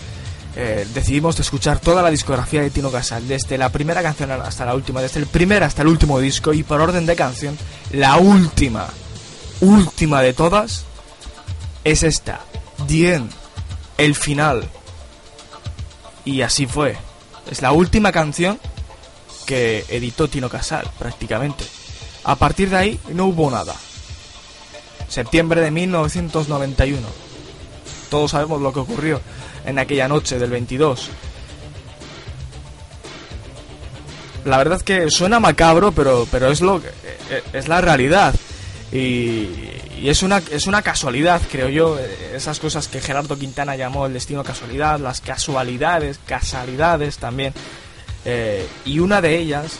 eh, decidimos escuchar toda la discografía de Tino Casal, desde la primera canción hasta la última, desde el primer hasta el último disco, y por orden de canción, la última, última de todas, es esta, Dien, el final. Y así fue. Es la última canción que editó Tino Casal, prácticamente. A partir de ahí no hubo nada. Septiembre de 1991. Todos sabemos lo que ocurrió en aquella noche del 22. La verdad es que suena macabro, pero, pero es lo que- eh, es la realidad. Y, es una es una casualidad, creo yo, eh, esas cosas que Gerardo Quintana llamó el destino casualidad, las casualidades, casualidades también. Eh, y una de ellas,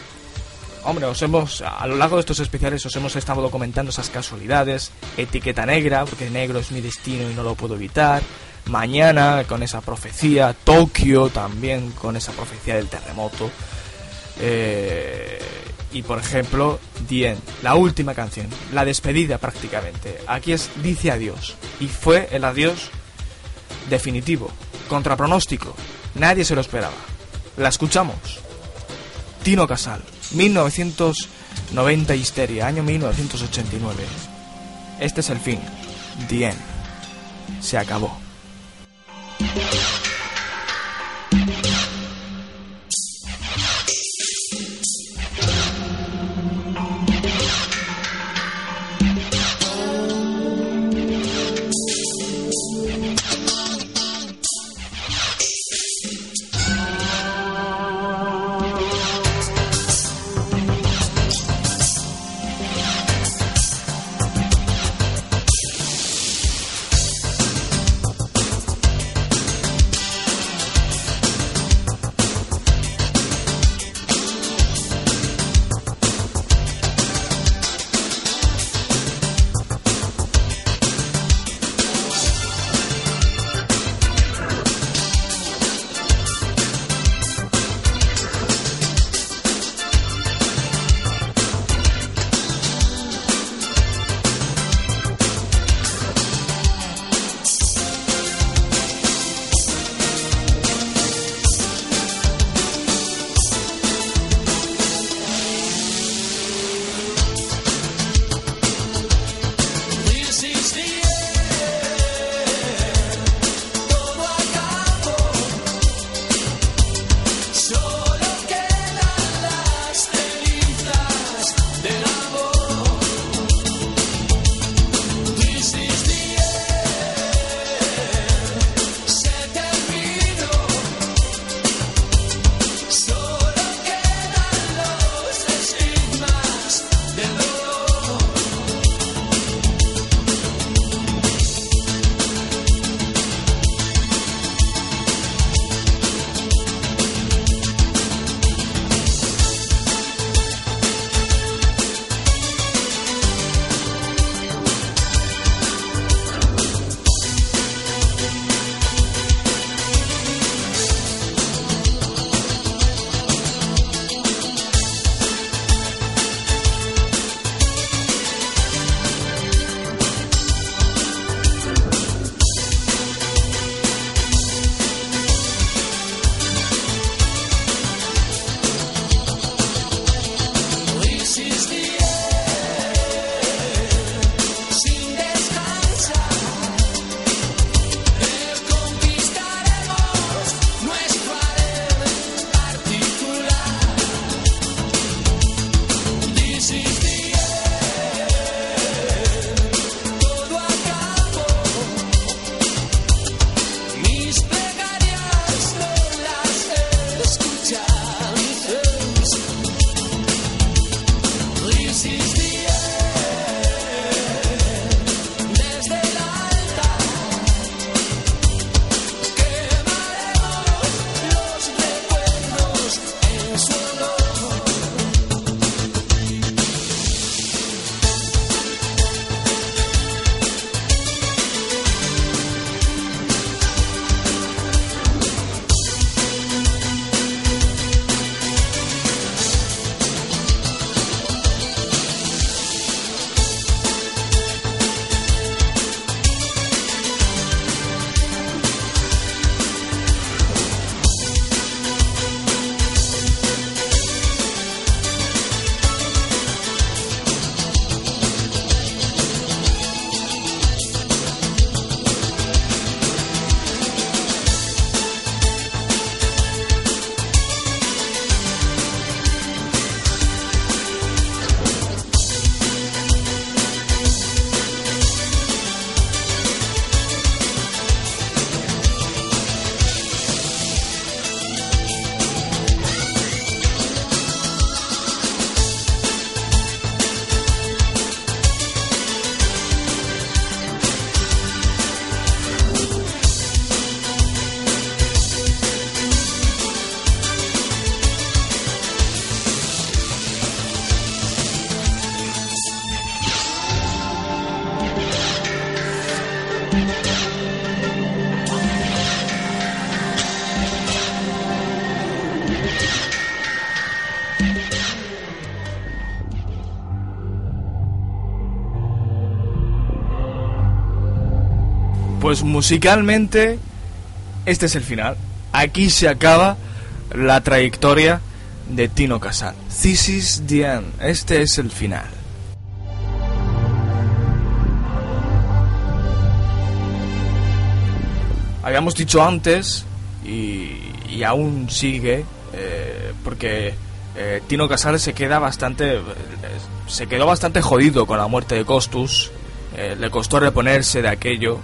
hombre, os hemos, a lo largo de estos especiales os hemos estado documentando esas casualidades, etiqueta negra, porque negro es mi destino y no lo puedo evitar, mañana con esa profecía, Tokio también con esa profecía del terremoto, eh, y por ejemplo, Dien, la última canción, la despedida prácticamente, aquí es Dice adiós, y fue el adiós definitivo, contra pronóstico, nadie se lo esperaba. La escuchamos. Tino Casal, 1990 Histeria, año 1989. Este es el fin. End. Se acabó. Thank you. Pues musicalmente este es el final. Aquí se acaba la trayectoria de Tino Casal. This is. Este es el final. Habíamos dicho antes, y, aún sigue, eh, porque eh, Tino Casal se queda bastante. se quedó bastante jodido con la muerte de Costus. Eh, le costó reponerse de aquello.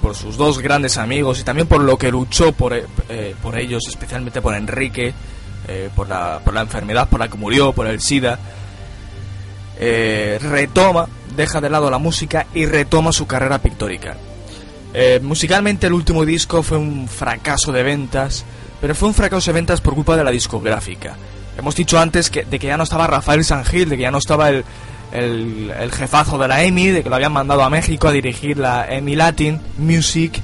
Por sus dos grandes amigos y también por lo que luchó por, por ellos, especialmente por Enrique, por, la, por la enfermedad por la que murió, por el SIDA. retoma, deja de lado la música y retoma su carrera pictórica. Eh, musicalmente el último disco fue un fracaso de ventas, pero fue un fracaso de ventas por culpa de la discográfica. Hemos dicho antes que, de que ya no estaba Rafael Sangil, de que ya no estaba el, el, jefazo de la EMI, de que lo habían mandado a México a dirigir la EMI Latin Music,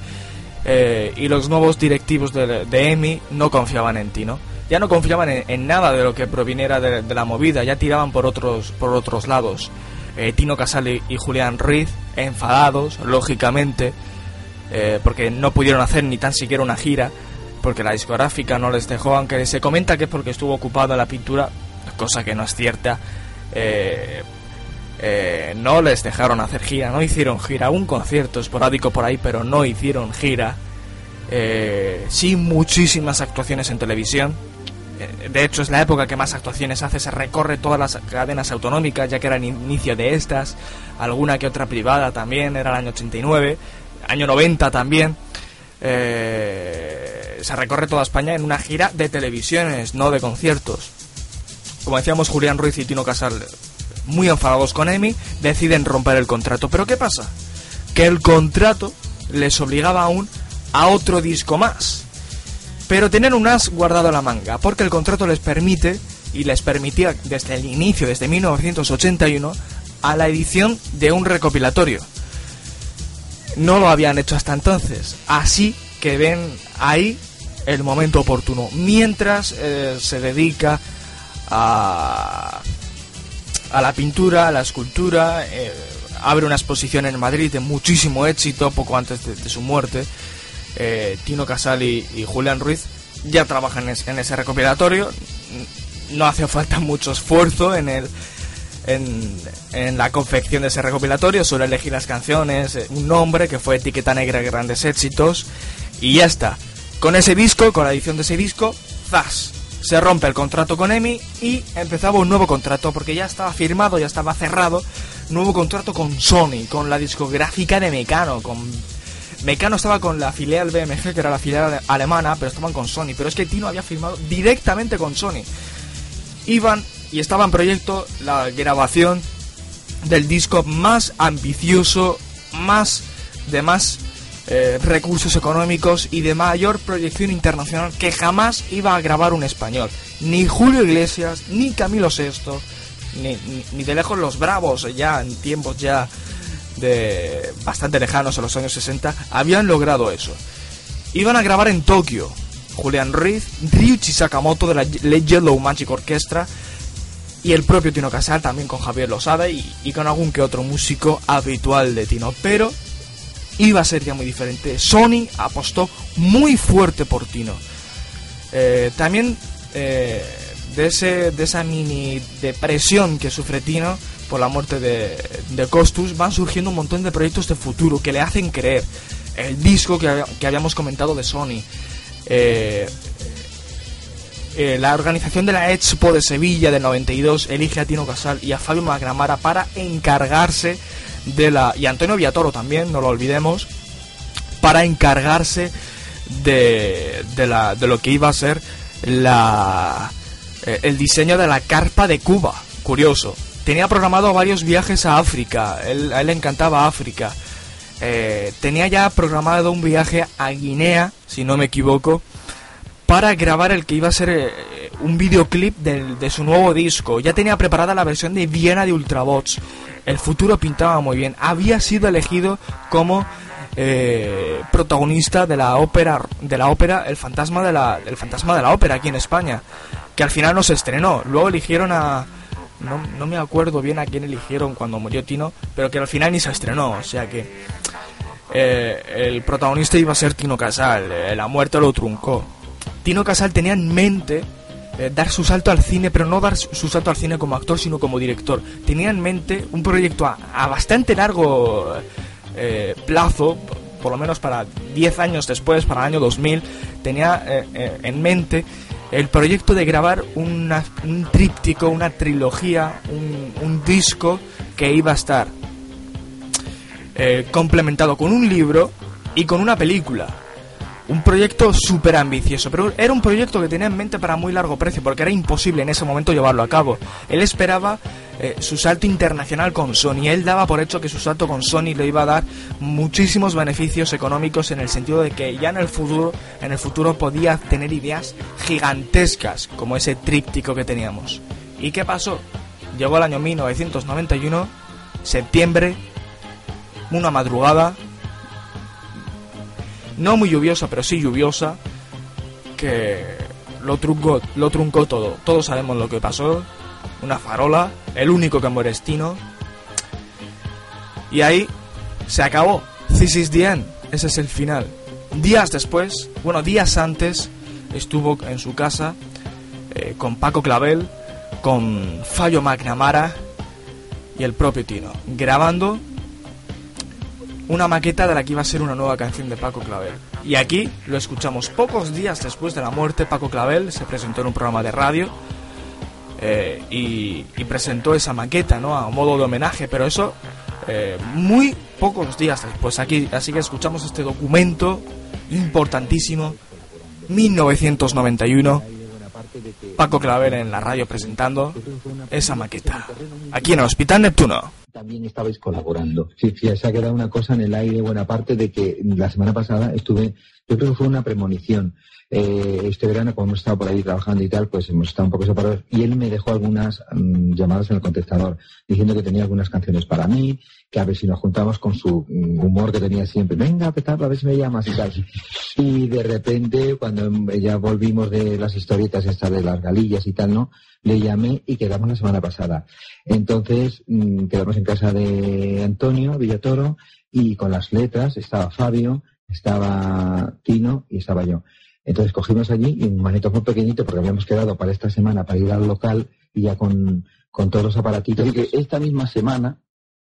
eh, y los nuevos directivos de, EMI no confiaban en ti, ¿no? Ya no confiaban en, nada de lo que proviniera de, la movida, ya tiraban por otros, por otros lados. Eh, Tino Casale y Julián Ruiz, enfadados, lógicamente, eh, porque no pudieron hacer ni tan siquiera una gira, porque la discográfica no les dejó, aunque se comenta que es porque estuvo ocupado en la pintura, cosa que no es cierta. Eh, no les dejaron hacer gira, no hicieron gira, un concierto esporádico por ahí, pero no hicieron gira. sí, muchísimas actuaciones en televisión. De hecho, es la época que más actuaciones hace, se recorre todas las cadenas autonómicas, ya que era el inicio de estas, alguna que otra privada también, era el año 89 año 90 también. Eh, se recorre toda España en una gira de televisiones, no de conciertos. Como decíamos, Julián Ruiz y Tino Casal, muy enfadados con EMI, deciden romper el contrato. Pero ¿qué pasa? Que el contrato les obligaba aún a otro disco más. Pero tener un as guardado en la manga, porque el contrato les permite, y les permitía desde el inicio, desde 1981, a la edición de un recopilatorio no lo habían hecho hasta entonces. Así que ven ahí el momento oportuno. Mientras eh, se dedica a, a la pintura, a la escultura, eh, abre una exposición en Madrid de muchísimo éxito poco antes de, su muerte. Eh, Tino Casal y, Julián Ruiz ya trabajan en, en ese recopilatorio. No hace falta mucho esfuerzo en el en, la confección de ese recopilatorio, solo elegir las canciones, eh, un nombre que fue Etiqueta Negra Grandes Éxitos y ya está. Con ese disco, con la edición de ese disco, ¡zas! Se rompe el contrato con EMI y empezaba un nuevo contrato porque ya estaba firmado, ya estaba cerrado, nuevo contrato con Sony, con la discográfica de Mecano, con Mecano estaba con la filial BMG, que era la filial alemana, pero estaban con Sony. Pero es que Tino había firmado directamente con Sony. Iban y estaba en proyecto la grabación del disco más ambicioso, más de más eh, recursos económicos y de mayor proyección internacional que jamás iba a grabar un español. Ni Julio Iglesias, ni Camilo VI, ni, ni, de lejos los Bravos, ya en tiempos ya de bastante lejanos a los años 60, habían logrado eso. Iban a grabar en Tokio. Julián Ruiz, Ryuichi Sakamoto de la Yellow Magic Orchestra y el propio Tino Casal también con Javier Losada y, y con algún que otro músico habitual de Tino. Pero iba a ser ya muy diferente. Sony apostó muy fuerte por Tino. Eh, también eh, de, ese, de esa mini depresión que sufre Tino por la muerte de, de, Costus, van surgiendo un montón de proyectos de futuro que le hacen creer. El disco que, que habíamos comentado de Sony. Eh, la organización de la Expo de Sevilla del 92 elige a Tino Casal y a Fabio Magramara para encargarse de la... y Antonio Viatoro también, no lo olvidemos, para encargarse de, de, la, de lo que iba a ser la, eh, el diseño de la carpa de Cuba. Curioso. Tenía programado varios viajes a África, él, a él le encantaba África. Eh, tenía ya programado un viaje a Guinea, si no me equivoco, para grabar el que iba a ser eh, un videoclip de, su nuevo disco. Ya tenía preparada la versión de Viena de Ultravox. El futuro pintaba muy bien. Había sido elegido como eh, protagonista de la ópera de la ópera El fantasma de la el fantasma de la ópera aquí en España, que al final no se estrenó. Luego eligieron a no, no me acuerdo bien a quién eligieron cuando murió Tino, pero que al final ni se estrenó, o sea que eh, el protagonista iba a ser Tino Casal, eh, la muerte lo truncó. Tino Casal tenía en mente eh, dar su salto al cine, pero no dar su salto al cine como actor, sino como director. Tenía en mente un proyecto a, bastante largo eh, plazo, por lo menos para 10 años después, para el año 2000, tenía eh, en mente el proyecto de grabar un tríptico, una trilogía, un, disco que iba a estar complementado con un libro y con una película. Un proyecto súper ambicioso, pero era un proyecto que tenía en mente para muy largo precio, porque era imposible en ese momento llevarlo a cabo. Él esperaba eh, su salto internacional con Sony, él daba por hecho que su salto con Sony le iba a dar muchísimos beneficios económicos en el sentido de que ya en el futuro, en el futuro podía tener ideas gigantescas como ese tríptico que teníamos. ¿Y qué pasó? Llegó el año 1991, septiembre, una madrugada, no muy lluviosa, pero sí lluviosa, que lo truncó, lo truncó todo. Todos sabemos lo que pasó. Una farola, el único que muere es Tino. Y ahí se acabó. This is the end. Ese es el final. Días después, bueno, días antes, estuvo en su casa eh, con Paco Clavel, con Fallo McNamara y el propio Tino, grabando una maqueta de la que iba a ser una nueva canción de Paco Clavel. Y aquí lo escuchamos pocos días después de la muerte. Paco Clavel se presentó en un programa de radio eh, y, presentó esa maqueta, ¿no? A modo de homenaje, pero eso eh, muy pocos días después. Aquí, así que escuchamos este documento importantísimo, 1991. Paco Clavel en la radio presentando esa maqueta. Aquí en el Hospital Neptuno. También estabais colaborando. Sí, sí, se ha quedado una cosa en el aire, buena parte de que la semana pasada estuve, yo creo que fue una premonición. Eh, este verano, como hemos estado por ahí trabajando y tal, pues hemos estado un poco separados y él me dejó algunas mm, llamadas en el contestador diciendo que tenía algunas canciones para mí, que a ver si nos juntamos con su mm, humor que tenía siempre. Venga, petardo, a ver si me llamas y tal. Y de repente, cuando ya volvimos de las historietas estas de las galillas y tal, ¿no? Le llamé y quedamos la semana pasada. Entonces, mm, quedamos en casa de Antonio Villatoro y con las letras estaba Fabio, estaba Tino y estaba yo. Entonces cogimos allí un manito muy pequeñito porque habíamos quedado para esta semana para ir al local y ya con, con todos los aparatitos. Así que esta misma semana,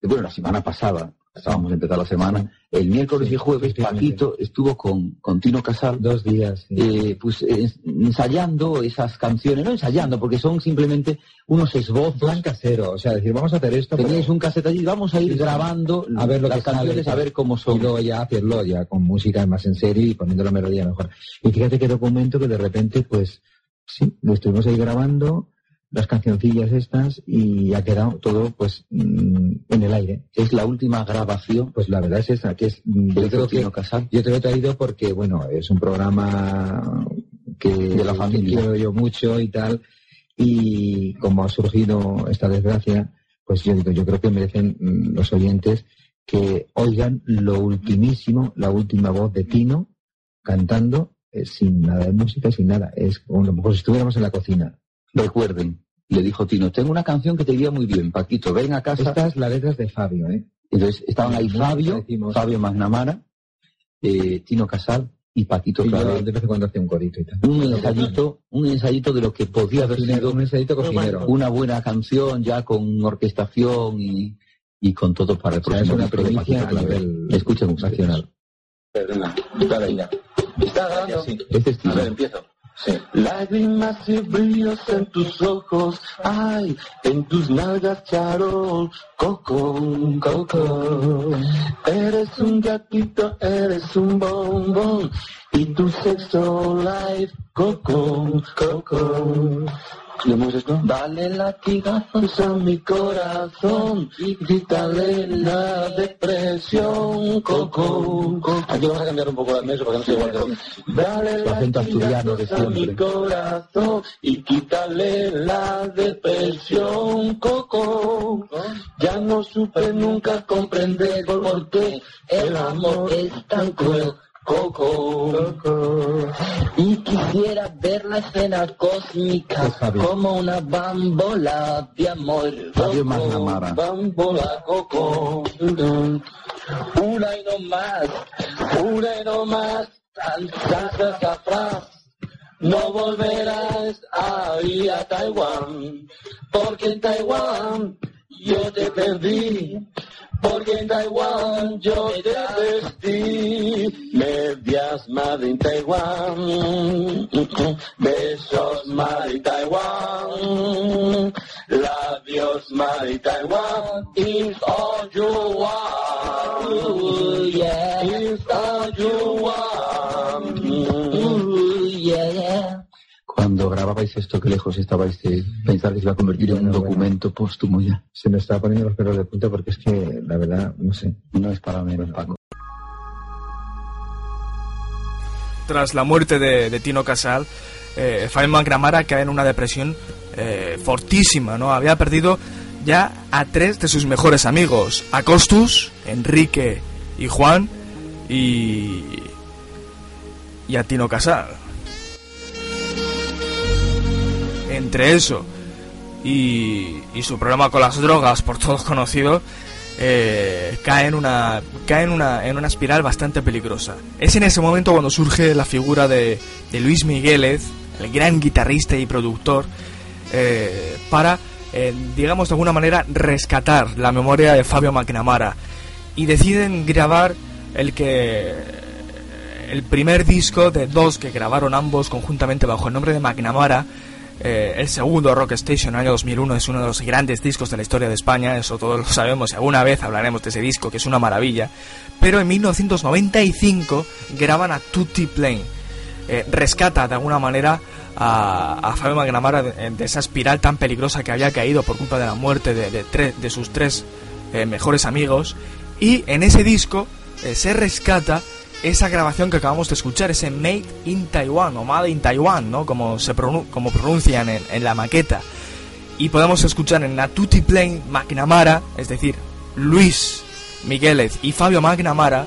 bueno, la semana pasada, estábamos a empezar la semana, el miércoles Sí, y jueves. Paquito estuvo con, con Tino Casal, Dos días. sí. eh, pues eh, ensayando esas canciones, no ensayando, porque son simplemente unos esbozos. plan casero, o sea, decir, vamos a hacer esto. pero- Teníais un cassette allí, vamos a ir Sí, grabando a ver lo las que sale, canciones, a ver cómo y son. luego ya hacerlo ya con música más en serio y poniendo la melodía mejor. Y fíjate qué documento que de repente, pues, sí, lo estuvimos ahí grabando, las cancioncillas estas, y ha quedado todo, pues, mm, en el aire. Es la última grabación Pues la verdad es esa, que es, que yo creo que, Casal. yo te lo he traído porque, bueno, es un programa que, De la familia. quiero yo mucho y tal, y como ha surgido esta desgracia, pues yo digo, yo creo que merecen mm, los oyentes que oigan lo ultimísimo, la última voz de Tino cantando eh, sin nada de música, sin nada. Es como como si estuviéramos en la cocina. Recuerden, le dijo Tino, tengo una canción que te iría muy bien, Paquito, ven a casa. Estas las letras de Fabio, ¿eh? Entonces estaban ahí Fabio, decimos. Fabio Magnamara, eh, Tino Casal y Paquito Y yo Clavel. de vez en cuando hace un corito y tal. Un ensayito, un ensayito de lo que podía haber sido un ensayito cocinero. una buena canción ya con orquestación y, y con todo para el O sea, es una Paquito a nivel Escuchen nacional. Perdona, está. ¿Está grabando? Este es Tino. A ver, empiezo. Sí. Lágrimas y brillos en tus ojos, ay, en tus nalgas charol, coco, coco. Eres un gatito, eres un bombón, y tu sexo life, coco, coco. ¿Le mueves esto? Dale latigazos a mi corazón y quítale la depresión, coco, coco. Aquí vamos a cambiar un poco la mesa para que no se igual. Dale latigazos a mi corazón y quítale la depresión, coco. Ya no supe nunca comprender por qué el amor es tan cruel. Coco, y quisiera ver la escena cósmica Fabio. como una bambola de amor. Fabio Coco, Magnamara. Bambola, coco. una y no más, una y no más, tantas atrás. No volverás a ir a Taiwán, porque en Taiwán yo te perdí, porque en Taiwán yo te vestí. Medias Made in Taiwán, besos Made in Taiwán, labios Made in Taiwán, is all you want, yeah. is all you want. Cuando grababais esto, que lejos estabais de pensar que se iba a convertir en un documento póstumo ya. Se me estaba poniendo los pelos de punta porque es que, la verdad, no sé. No es para menos, Paco. Tras la muerte de, de Tino Casal, eh, Fabio McNamara cae en una depresión eh, fortísima, ¿no? Había perdido ya a tres de sus mejores amigos, a Costus, Enrique y Juan, y, y a Tino Casal. Entre eso y, su problema con las drogas, por todos conocido, eh, cae, en una, cae en, una, en una espiral bastante peligrosa. Es en ese momento cuando surge la figura de, de Luis Migueles, el gran guitarrista y productor, eh, para, eh, digamos de alguna manera, rescatar la memoria de Fabio McNamara. Y deciden grabar el que el primer disco de dos que grabaron ambos conjuntamente bajo el nombre de McNamara. Eh, el segundo Rock Station, año 2001, es uno de los grandes discos de la historia de España, eso todos lo sabemos y alguna vez hablaremos de ese disco, que es una maravilla. Pero en 1995 graban a Tutti Plain. Eh, rescata de alguna manera a, Fabio McNamara de, esa espiral tan peligrosa que había caído por culpa de la muerte de, de de sus tres eh, mejores amigos. Y en ese disco se rescata esa grabación que acabamos de escuchar, ese Made in Taiwan o Made in Taiwan, ¿no? Como se como pronuncian en, en la maqueta. Y podemos escuchar en Natuti Plain McNamara, es decir, Luis Migueles y Fabio McNamara,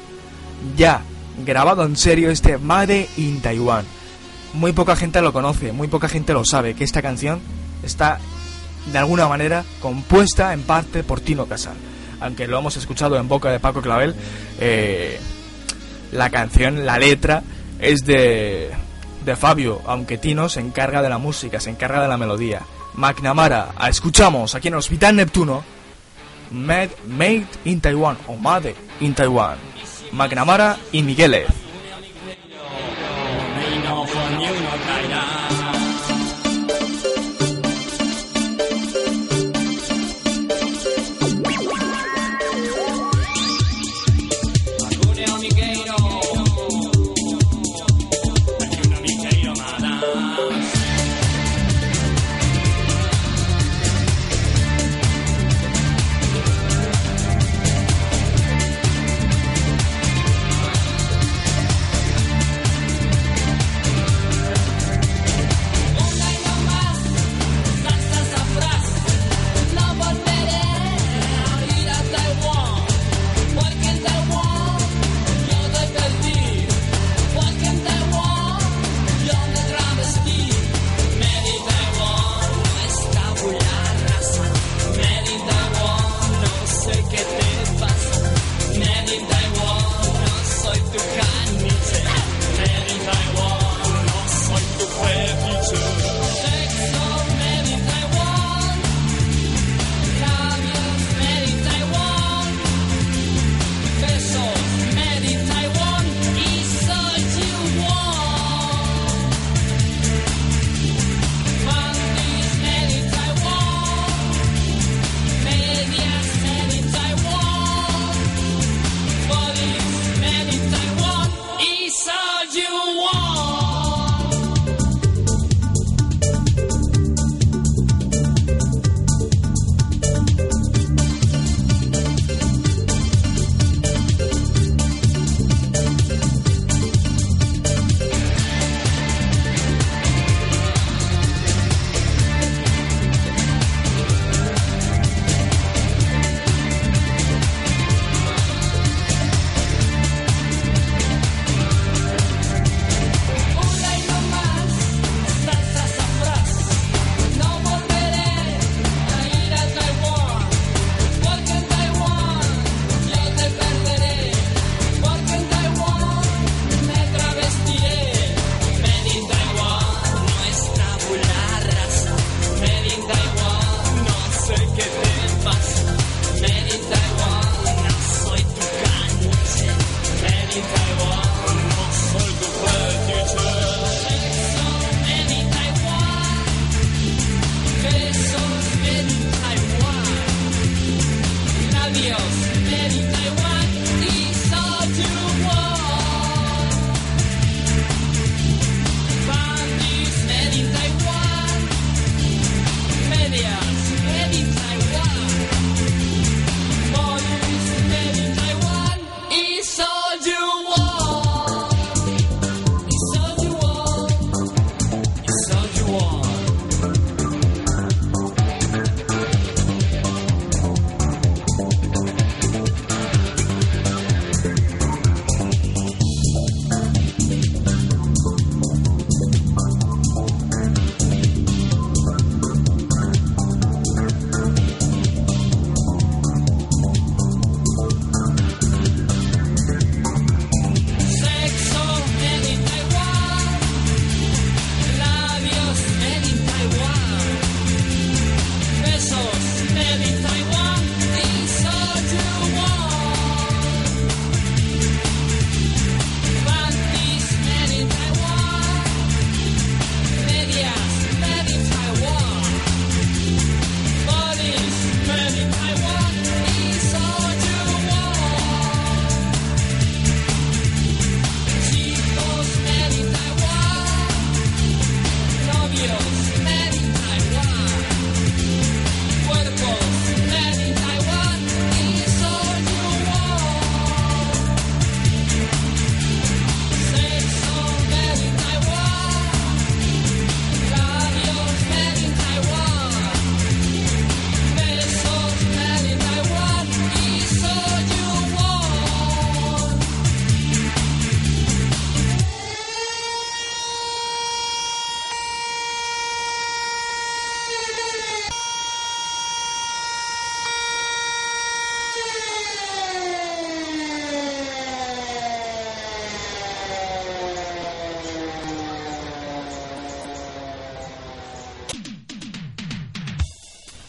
ya grabado en serio este Made in Taiwan. Muy poca gente lo conoce, muy poca gente lo sabe, que esta canción está de alguna manera compuesta en parte por Tino Casal. Aunque lo hemos escuchado en boca de Paco Clavel, eh, la canción, la letra es de, de Fabio, aunque Tino se encarga de la música, se encarga de la melodía. McNamara, escuchamos aquí en Hospital Neptuno, Made, Made in Taiwan o Made in Taiwan. McNamara y Migueles.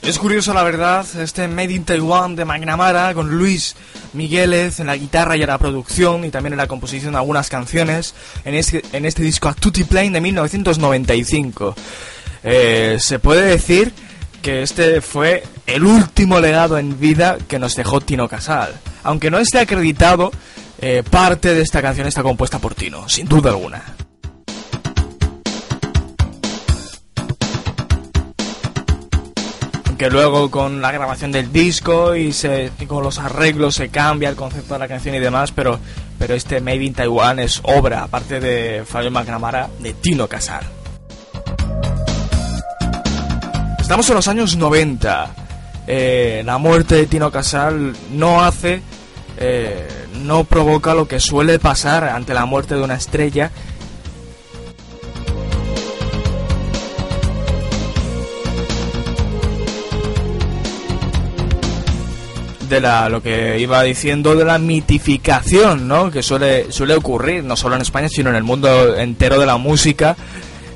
Es curioso, la verdad, este Made in Taiwan de McNamara con Luis Migueles en la guitarra y en la producción y también en la composición de algunas canciones en este, este disco A Tutti Plane de 1995. Eh, se puede decir que este fue el último legado en vida que nos dejó Tino Casal. Aunque no esté acreditado, eh, parte de esta canción está compuesta por Tino, sin duda alguna. Luego con la grabación del disco y, se, con los arreglos se cambia el concepto de la canción y demás, pero, pero este Made in Taiwan es obra, aparte de Fabio McNamara, de Tino Casal. Estamos en los años 90. Eh, la muerte de Tino Casal no hace, eh, no provoca lo que suele pasar ante la muerte de una estrella, de la, lo que iba diciendo de la mitificación, ¿no? Que suele, suele ocurrir, no solo en España, sino en el mundo entero de la música,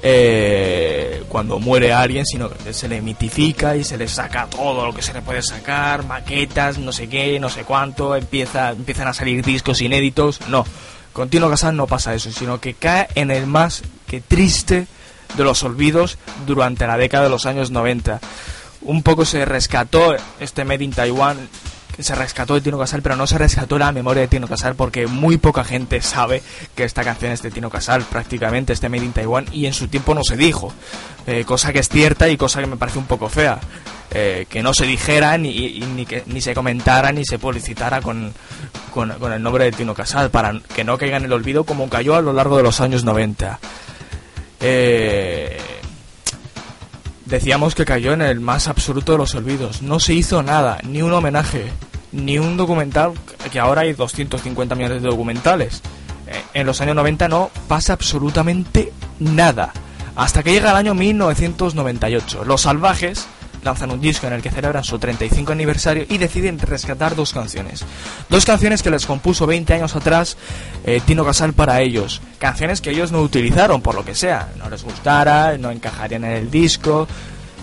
eh, cuando muere alguien, sino que se le mitifica y se le saca todo lo que se le puede sacar, maquetas, no sé qué, no sé cuánto, empieza, empiezan a salir discos inéditos. No, con Tino Casal no pasa eso, sino que cae en el más que triste de los olvidos durante la década de los años 90 un poco se rescató este Made in Taiwan se rescató de Tino Casal, pero no se rescató la memoria de Tino Casal porque muy poca gente sabe que esta canción es de Tino Casal, prácticamente este Made in Taiwan, y en su tiempo no se dijo, eh, cosa que es cierta y cosa que me parece un poco fea. Eh, que no se dijera ni, ni, ni se comentara ni se publicitara con, con, con, el nombre de Tino Casal para que no caiga en el olvido como cayó a lo largo de los años 90. Eh, decíamos que cayó en el más absoluto de los olvidos. No se hizo nada, ni un homenaje, ni un documental, que ahora hay 250 millones de documentales. Eh, en los años 90 no pasa absolutamente nada. Hasta que llega el año 1998. Los salvajes lanzan un disco en el que celebran su 35 aniversario y deciden rescatar dos canciones. Dos canciones que les compuso 20 años atrás eh, Tino Casal para ellos. Canciones que ellos no utilizaron por lo que sea. No les gustara, no encajarían en el disco.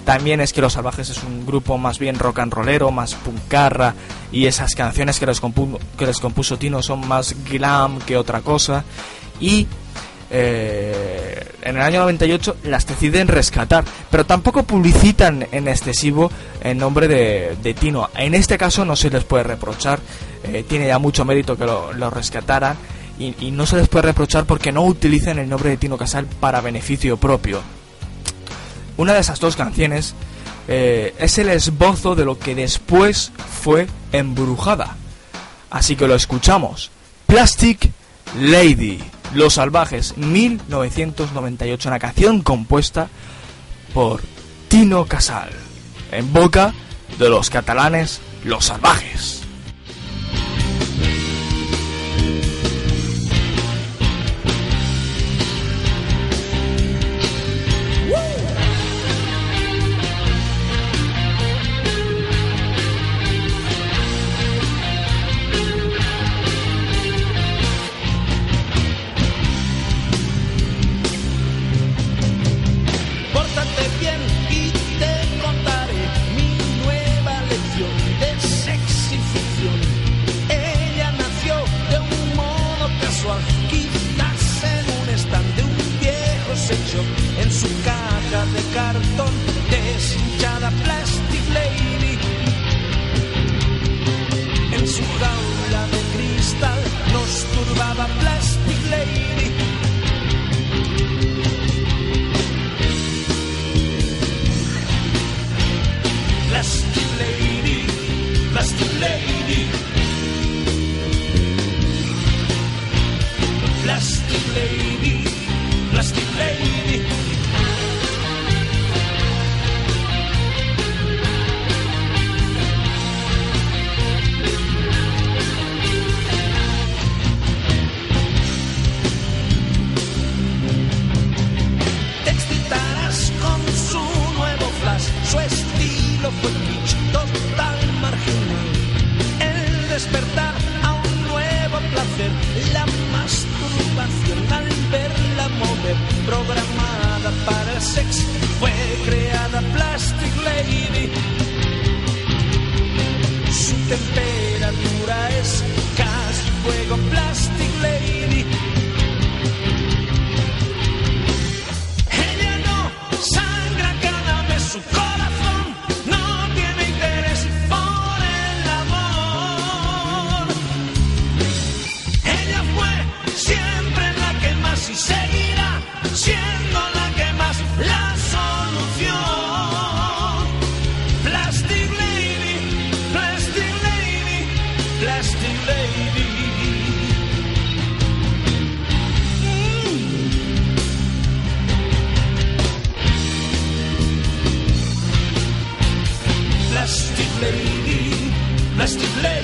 También es que Los Salvajes es un grupo más bien rock and rollero, más puncarra, y esas canciones que les, que les compuso Tino son más glam que otra cosa. Y eh, en el año 98 las deciden rescatar, pero tampoco publicitan en excesivo el nombre de, Tino. En este caso no se les puede reprochar, eh, tiene ya mucho mérito que lo, rescataran y, no se les puede reprochar porque no utilizan el nombre de Tino Casal para beneficio propio. Una de esas dos canciones eh, es el esbozo de lo que después fue embrujada. Así que lo escuchamos. Plastic Lady. Los Salvajes 1998, una canción compuesta por Tino Casal, en boca de los catalanes Los Salvajes. baby. Blessed lady.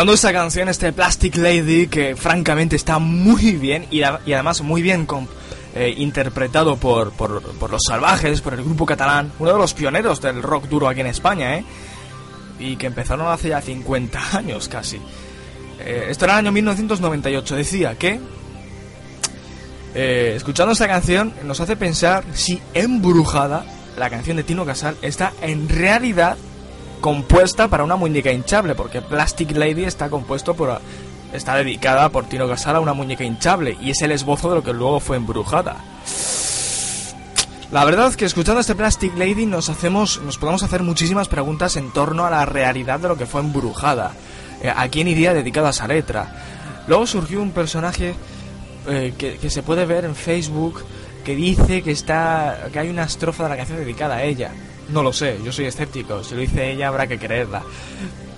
gustando esta canción, este Plastic Lady, que francamente está muy bien y, además muy bien eh, interpretado por, por, por, los salvajes, por el grupo catalán, uno de los pioneros del rock duro aquí en España, ¿eh? Y que empezaron hace ya 50 años casi. Eh, esto era el año 1998, decía que... Eh, escuchando esta canción nos hace pensar si embrujada, la canción de Tino Casal, está en realidad compuesta para una muñeca hinchable, porque Plastic Lady está compuesto por está dedicada por Tino Casal a una muñeca hinchable y es el esbozo de lo que luego fue embrujada. La verdad es que escuchando este Plastic Lady nos hacemos, nos podemos hacer muchísimas preguntas en torno a la realidad de lo que fue embrujada. Eh, ¿A quién iría dedicada esa letra? Luego surgió un personaje eh, que, que se puede ver en Facebook que dice que está que hay una estrofa de la canción dedicada a ella. No lo sé, yo soy escéptico. Si lo dice ella habrá que creerla,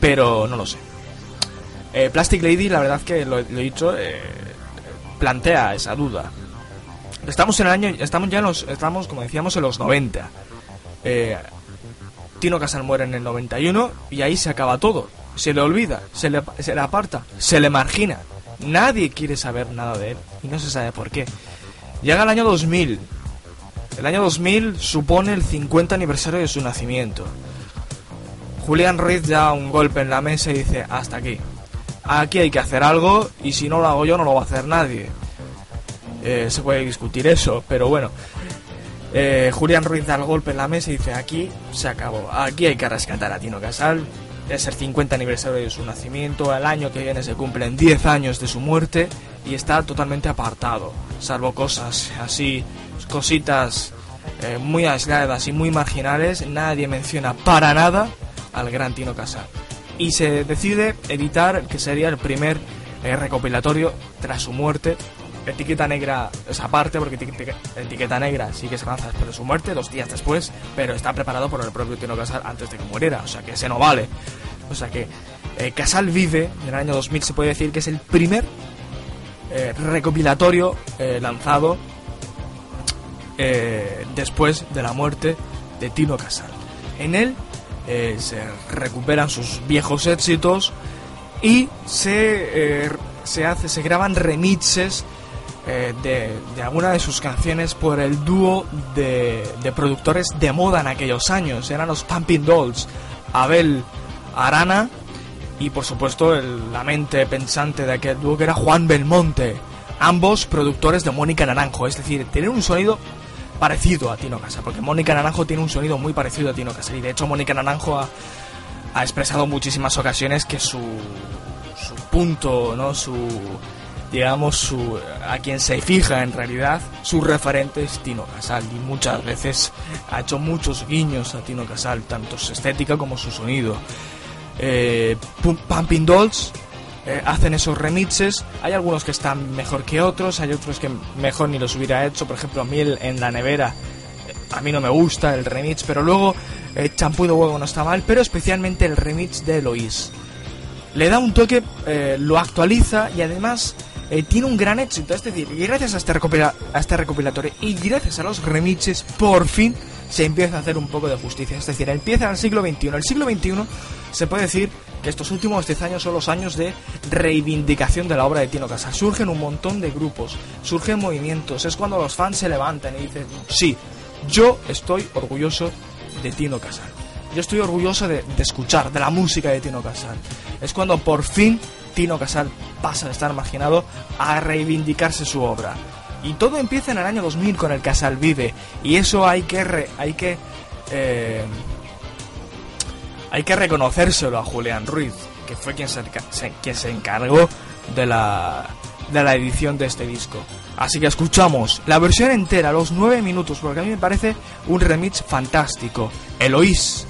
pero no lo sé. Eh, Plastic Lady, la verdad que lo, he dicho, eh, plantea esa duda. Estamos en el año, estamos ya en los, estamos como decíamos en los 90. Eh, Tino Casal muere en el 91 y ahí se acaba todo. Se le olvida, se le, se le aparta, se le margina. Nadie quiere saber nada de él y no se sabe por qué. Llega el año 2000. El año 2000 supone el 50 aniversario de su nacimiento. Julián Ruiz da un golpe en la mesa y dice, hasta aquí. Aquí hay que hacer algo y si no lo hago yo no lo va a hacer nadie. Eh, se puede discutir eso, pero bueno. Eh, Julián Ruiz da el golpe en la mesa y dice, aquí se acabó. Aquí hay que rescatar a Tino Casal. Es el 50 aniversario de su nacimiento. El año que viene se cumplen 10 años de su muerte y está totalmente apartado. Salvo cosas así, cositas eh, muy aisladas y muy marginales. Nadie menciona para nada al gran Tino Casal. Y se decide editar que sería el primer eh, recopilatorio tras su muerte. Etiqueta negra esa parte, porque etiqueta, etiqueta negra sí que se lanza después de su muerte, dos días después, pero está preparado por el propio Tino Casal antes de que muriera, o sea que ese no vale. O sea que eh, Casal vive, en el año 2000 se puede decir que es el primer eh, recopilatorio eh, lanzado eh, después de la muerte de Tino Casal. En él eh, se recuperan sus viejos éxitos y se, eh, se, hace, se graban remixes de, de alguna de sus canciones por el dúo de, de productores de moda en aquellos años. Eran los Pumping Dolls, Abel Arana y por supuesto el- la mente pensante de aquel dúo que era Juan Belmonte. Ambos productores de Mónica Naranjo, es decir, tienen un sonido parecido a Tino Casal, porque Mónica Naranjo tiene un sonido muy parecido a Tino Casal y de hecho Mónica Naranjo ha, expresado en muchísimas ocasiones que su, su punto, ¿no? Su digamos su a quien se fija en realidad su referente es Tino Casal y muchas veces ha hecho muchos guiños a Tino Casal, tanto su estética como su sonido. Eh, Pum- Pumping Dolls eh, hacen esos remixes. Hay algunos que están mejor que otros, hay otros que mejor ni los hubiera hecho. Por ejemplo, a mí en la nevera, eh, a mí no me gusta el remix, pero luego eh, Champú de Huevo no está mal, pero especialmente el remix de Eloís. Le da un toque, eh, lo actualiza y además tiene un gran éxito. Es decir, y gracias a este, recopila- a este recopilatorio y gracias a los remixes, por fin se empieza a hacer un poco de justicia. Es decir, empieza el siglo XXI. El siglo XXI se puede decir que estos últimos 10 años son los años de reivindicación de la obra de Tino Casal. Surgen un montón de grupos, surgen movimientos. Es cuando los fans se levantan y dicen, sí, yo estoy orgulloso de Tino Casal. Yo estoy orgulloso de, escuchar, de la música de Tino Casal. Es cuando por fin Tino Casal pasa de estar marginado a reivindicarse su obra. Y todo empieza en el año 2000 con el Casal Vive. Y eso hay que... hay que eh, hay que reconocérselo a Julián Ruiz, que fue quien se, quien se encargó de la, edición de este disco. Así que escuchamos la versión entera, los 9 minutos, porque a mí me parece un remix fantástico. Eloís,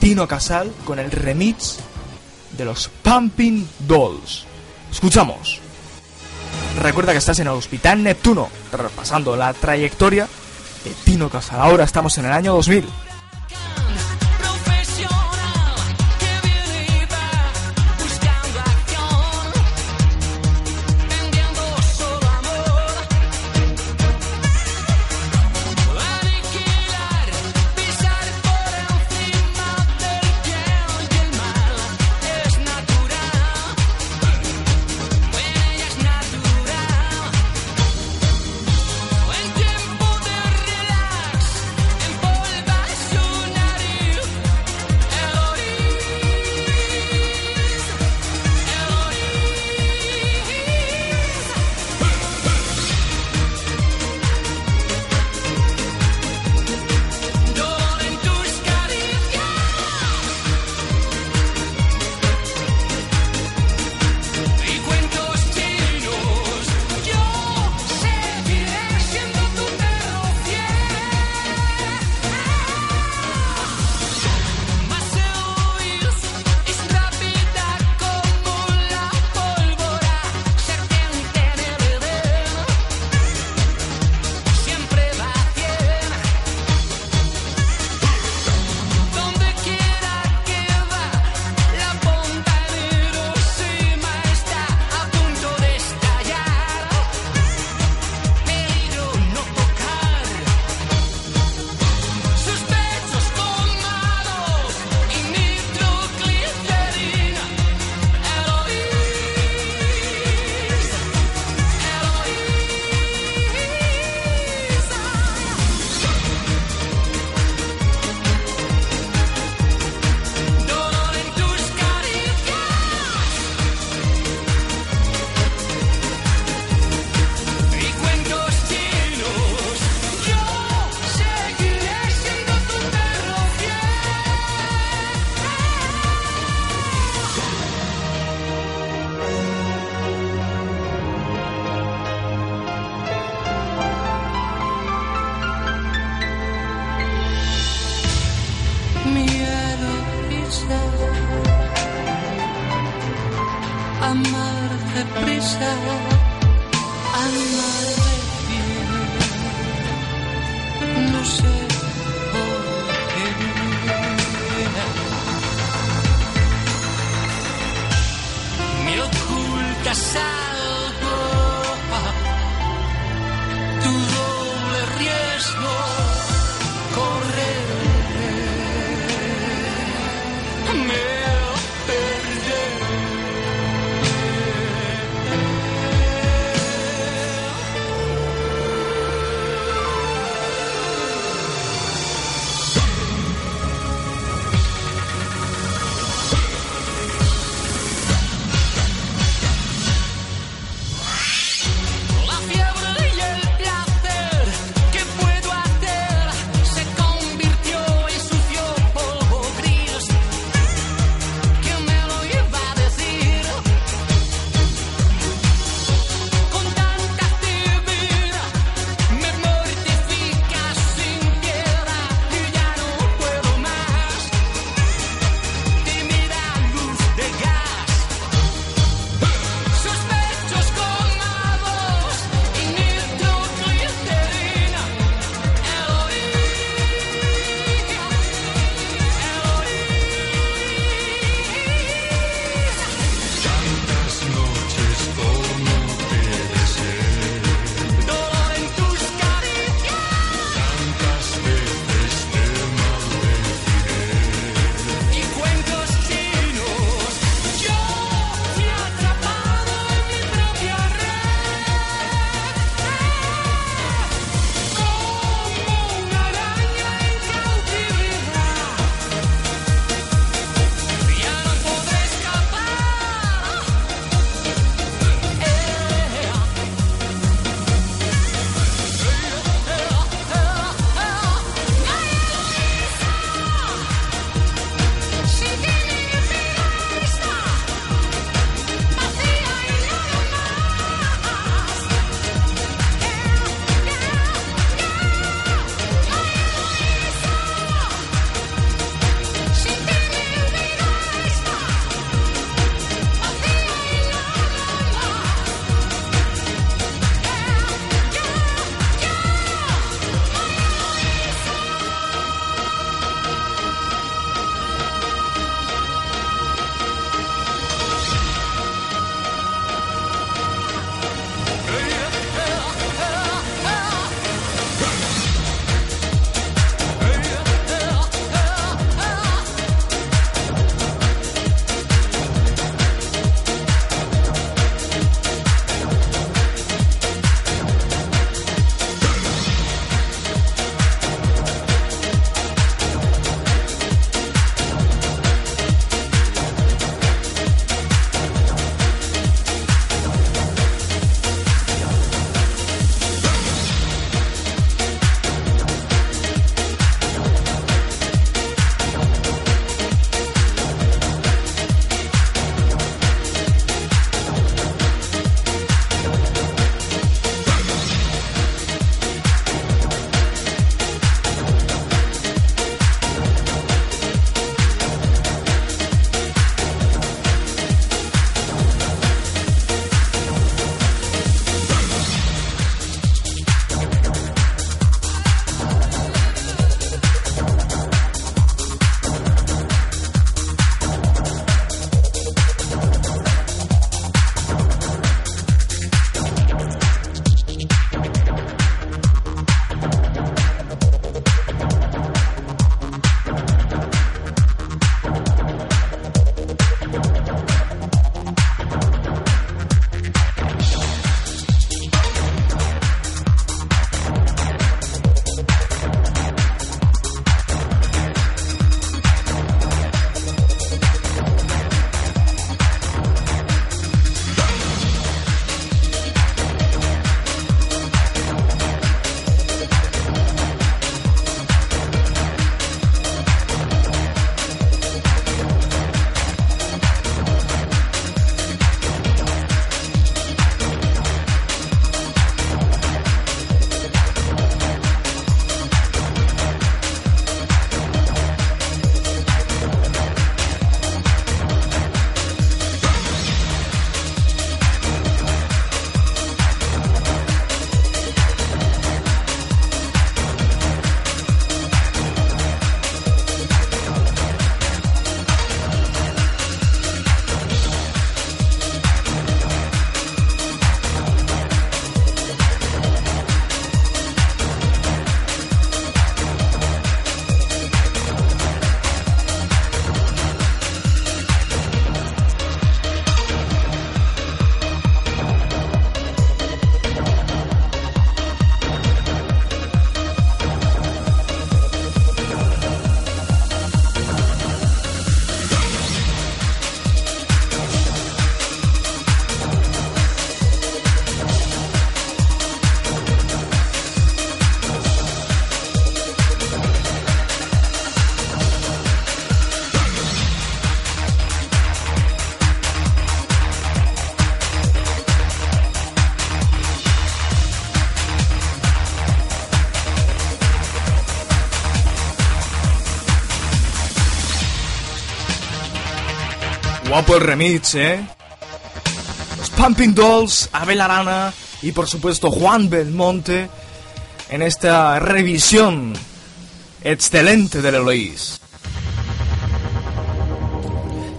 Tino Casal con el remix de los Pumping Dolls. Escuchamos. Recuerda que estás en el Hospital Neptuno, repasando la trayectoria de Tino Casal. Ahora estamos en el año 2000. Guapo el remix, ¿eh? Los Pumping Dolls, Abel Arana y por supuesto Juan Belmonte en esta revisión excelente del Eloís.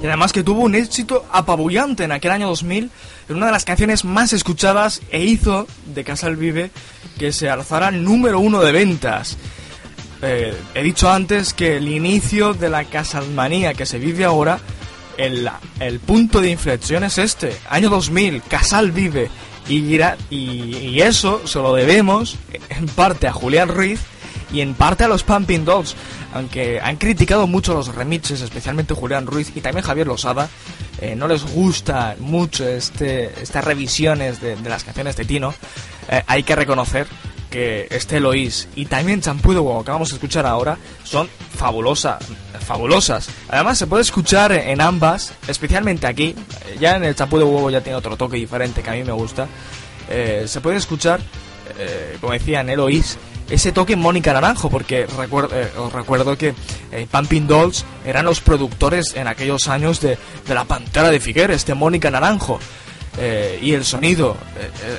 Y además que tuvo un éxito apabullante en aquel año 2000, en una de las canciones más escuchadas e hizo de Casal Vive que se alzara número uno de ventas. Eh, he dicho antes que el inicio de la Casalmanía que se vive ahora, el, punto de inflexión es este, año 2000, Casal Vive. Y, y eso se lo debemos en parte a Julián Ruiz y en parte a los Pumping Dogs, aunque han criticado mucho los remixes, especialmente Julián Ruiz y también Javier Losada, eh, no les gusta mucho este, estas revisiones de, las canciones de Tino, eh, hay que reconocer que este Eloís y también Champú de Huevo que vamos a escuchar ahora son fabulosas, fabulosas. Además se puede escuchar en ambas, especialmente aquí, ya en el Champú de Huevo ya tiene otro toque diferente que a mí me gusta. Eh, se puede escuchar, como decía, en ese toque Mónica Naranjo, porque recuerdo, eh, os recuerdo que eh, Pumping Dolls eran los productores en aquellos años de, La Pantera de Figueres, de Mónica Naranjo. Eh, y el sonido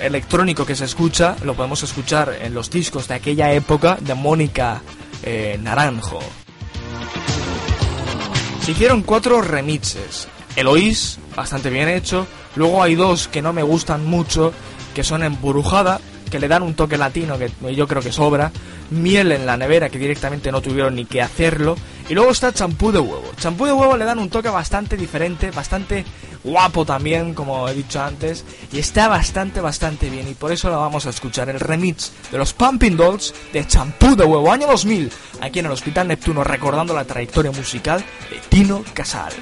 electrónico que se escucha lo podemos escuchar en los discos de aquella época de Mónica Naranjo. Se hicieron cuatro remixes. Eloís, bastante bien hecho. Luego hay dos que no me gustan mucho, que son Emburujada que le dan un toque latino que yo creo que sobra, miel en la nevera que directamente no tuvieron ni que hacerlo, y luego está champú de huevo. Champú de huevo le dan un toque bastante diferente, bastante guapo también, como he dicho antes, y está bastante, bastante bien, y por eso lo vamos a escuchar, el remix de los Pumping Dolls de Champú de Huevo, año 2000, aquí en el Hospital Neptuno, recordando la trayectoria musical de Tino Casal.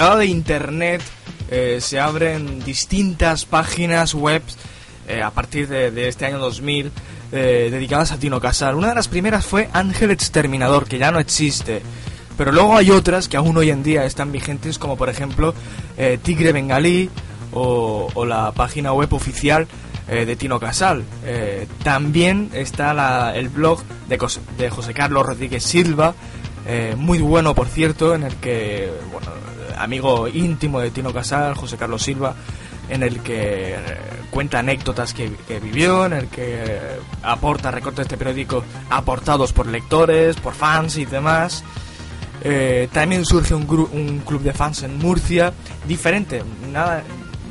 De Internet eh, se abren distintas páginas web eh, a partir de, este año 2000 eh, dedicadas a Tino Casal. Una de las primeras fue Ángel Exterminador, que ya no existe. Pero luego hay otras que aún hoy en día están vigentes, como por ejemplo Tigre Bengalí o, la página web oficial de Tino Casal. También está la- el blog de, de José Carlos Rodríguez Silva, muy bueno por cierto, en el que, amigo íntimo de Tino Casal, José Carlos Silva, en el que eh, cuenta anécdotas que, vivió, en el que eh, aporta recortes de periódico aportados por lectores, por fans y demás. Eh, también surge un, un club de fans en Murcia, diferente, nada,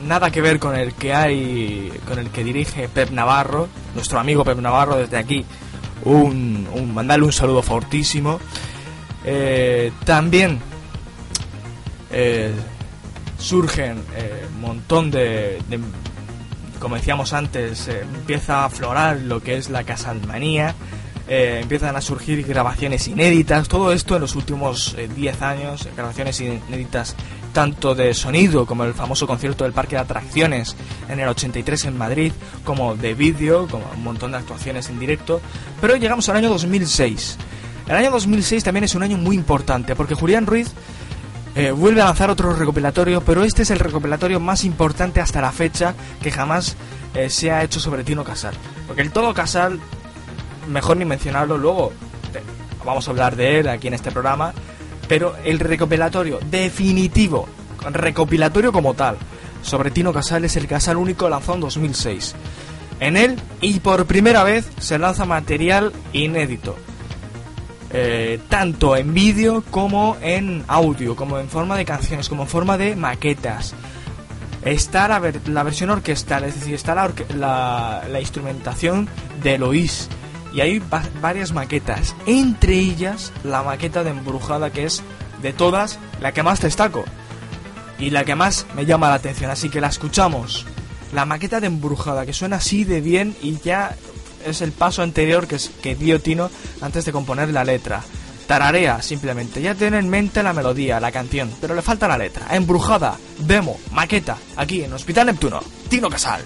nada que ver con el que hay, con el que dirige Pep Navarro, nuestro amigo Pep Navarro desde aquí, un, un mandarle un saludo fortísimo. Eh, también eh, surgen eh, un montón de, como decíamos antes, eh, empieza a aflorar lo que es la casalmanía, eh, empiezan a surgir grabaciones inéditas, todo esto en los últimos eh, 10 años, eh, grabaciones inéditas tanto de sonido como el famoso concierto del Parque de Atracciones en el 83 en Madrid, como de vídeo, como un montón de actuaciones en directo, pero llegamos al año 2006. El año 2006 también es un año muy importante porque Julián Ruiz eh, vuelve a lanzar otro recopilatorio, pero este es el recopilatorio más importante hasta la fecha que jamás eh, se ha hecho sobre Tino Casal. Porque el todo Casal, mejor ni mencionarlo, luego vamos a hablar de él aquí en este programa, pero el recopilatorio definitivo, recopilatorio como tal, sobre Tino Casal es el Casal único lanzado en 2006. En él, y por primera vez, se lanza material inédito eh, tanto en vídeo como en audio, como en forma de canciones, como en forma de maquetas. Está la, ver- la versión orquestal, es decir, está la, la, la instrumentación de Eloís. Y hay va- varias maquetas, entre ellas la maqueta de Embrujada, que es de todas la que más destaco y la que más me llama la atención. Así que la escuchamos. La maqueta de Embrujada, que suena así de bien y ya es el paso anterior que, es- que dio Tino antes de componer la letra. Tararea, simplemente. Ya tiene en mente la melodía, la canción, pero le falta la letra. Embrujada, demo, maqueta, aquí en Hospital Neptuno. Tino Casal.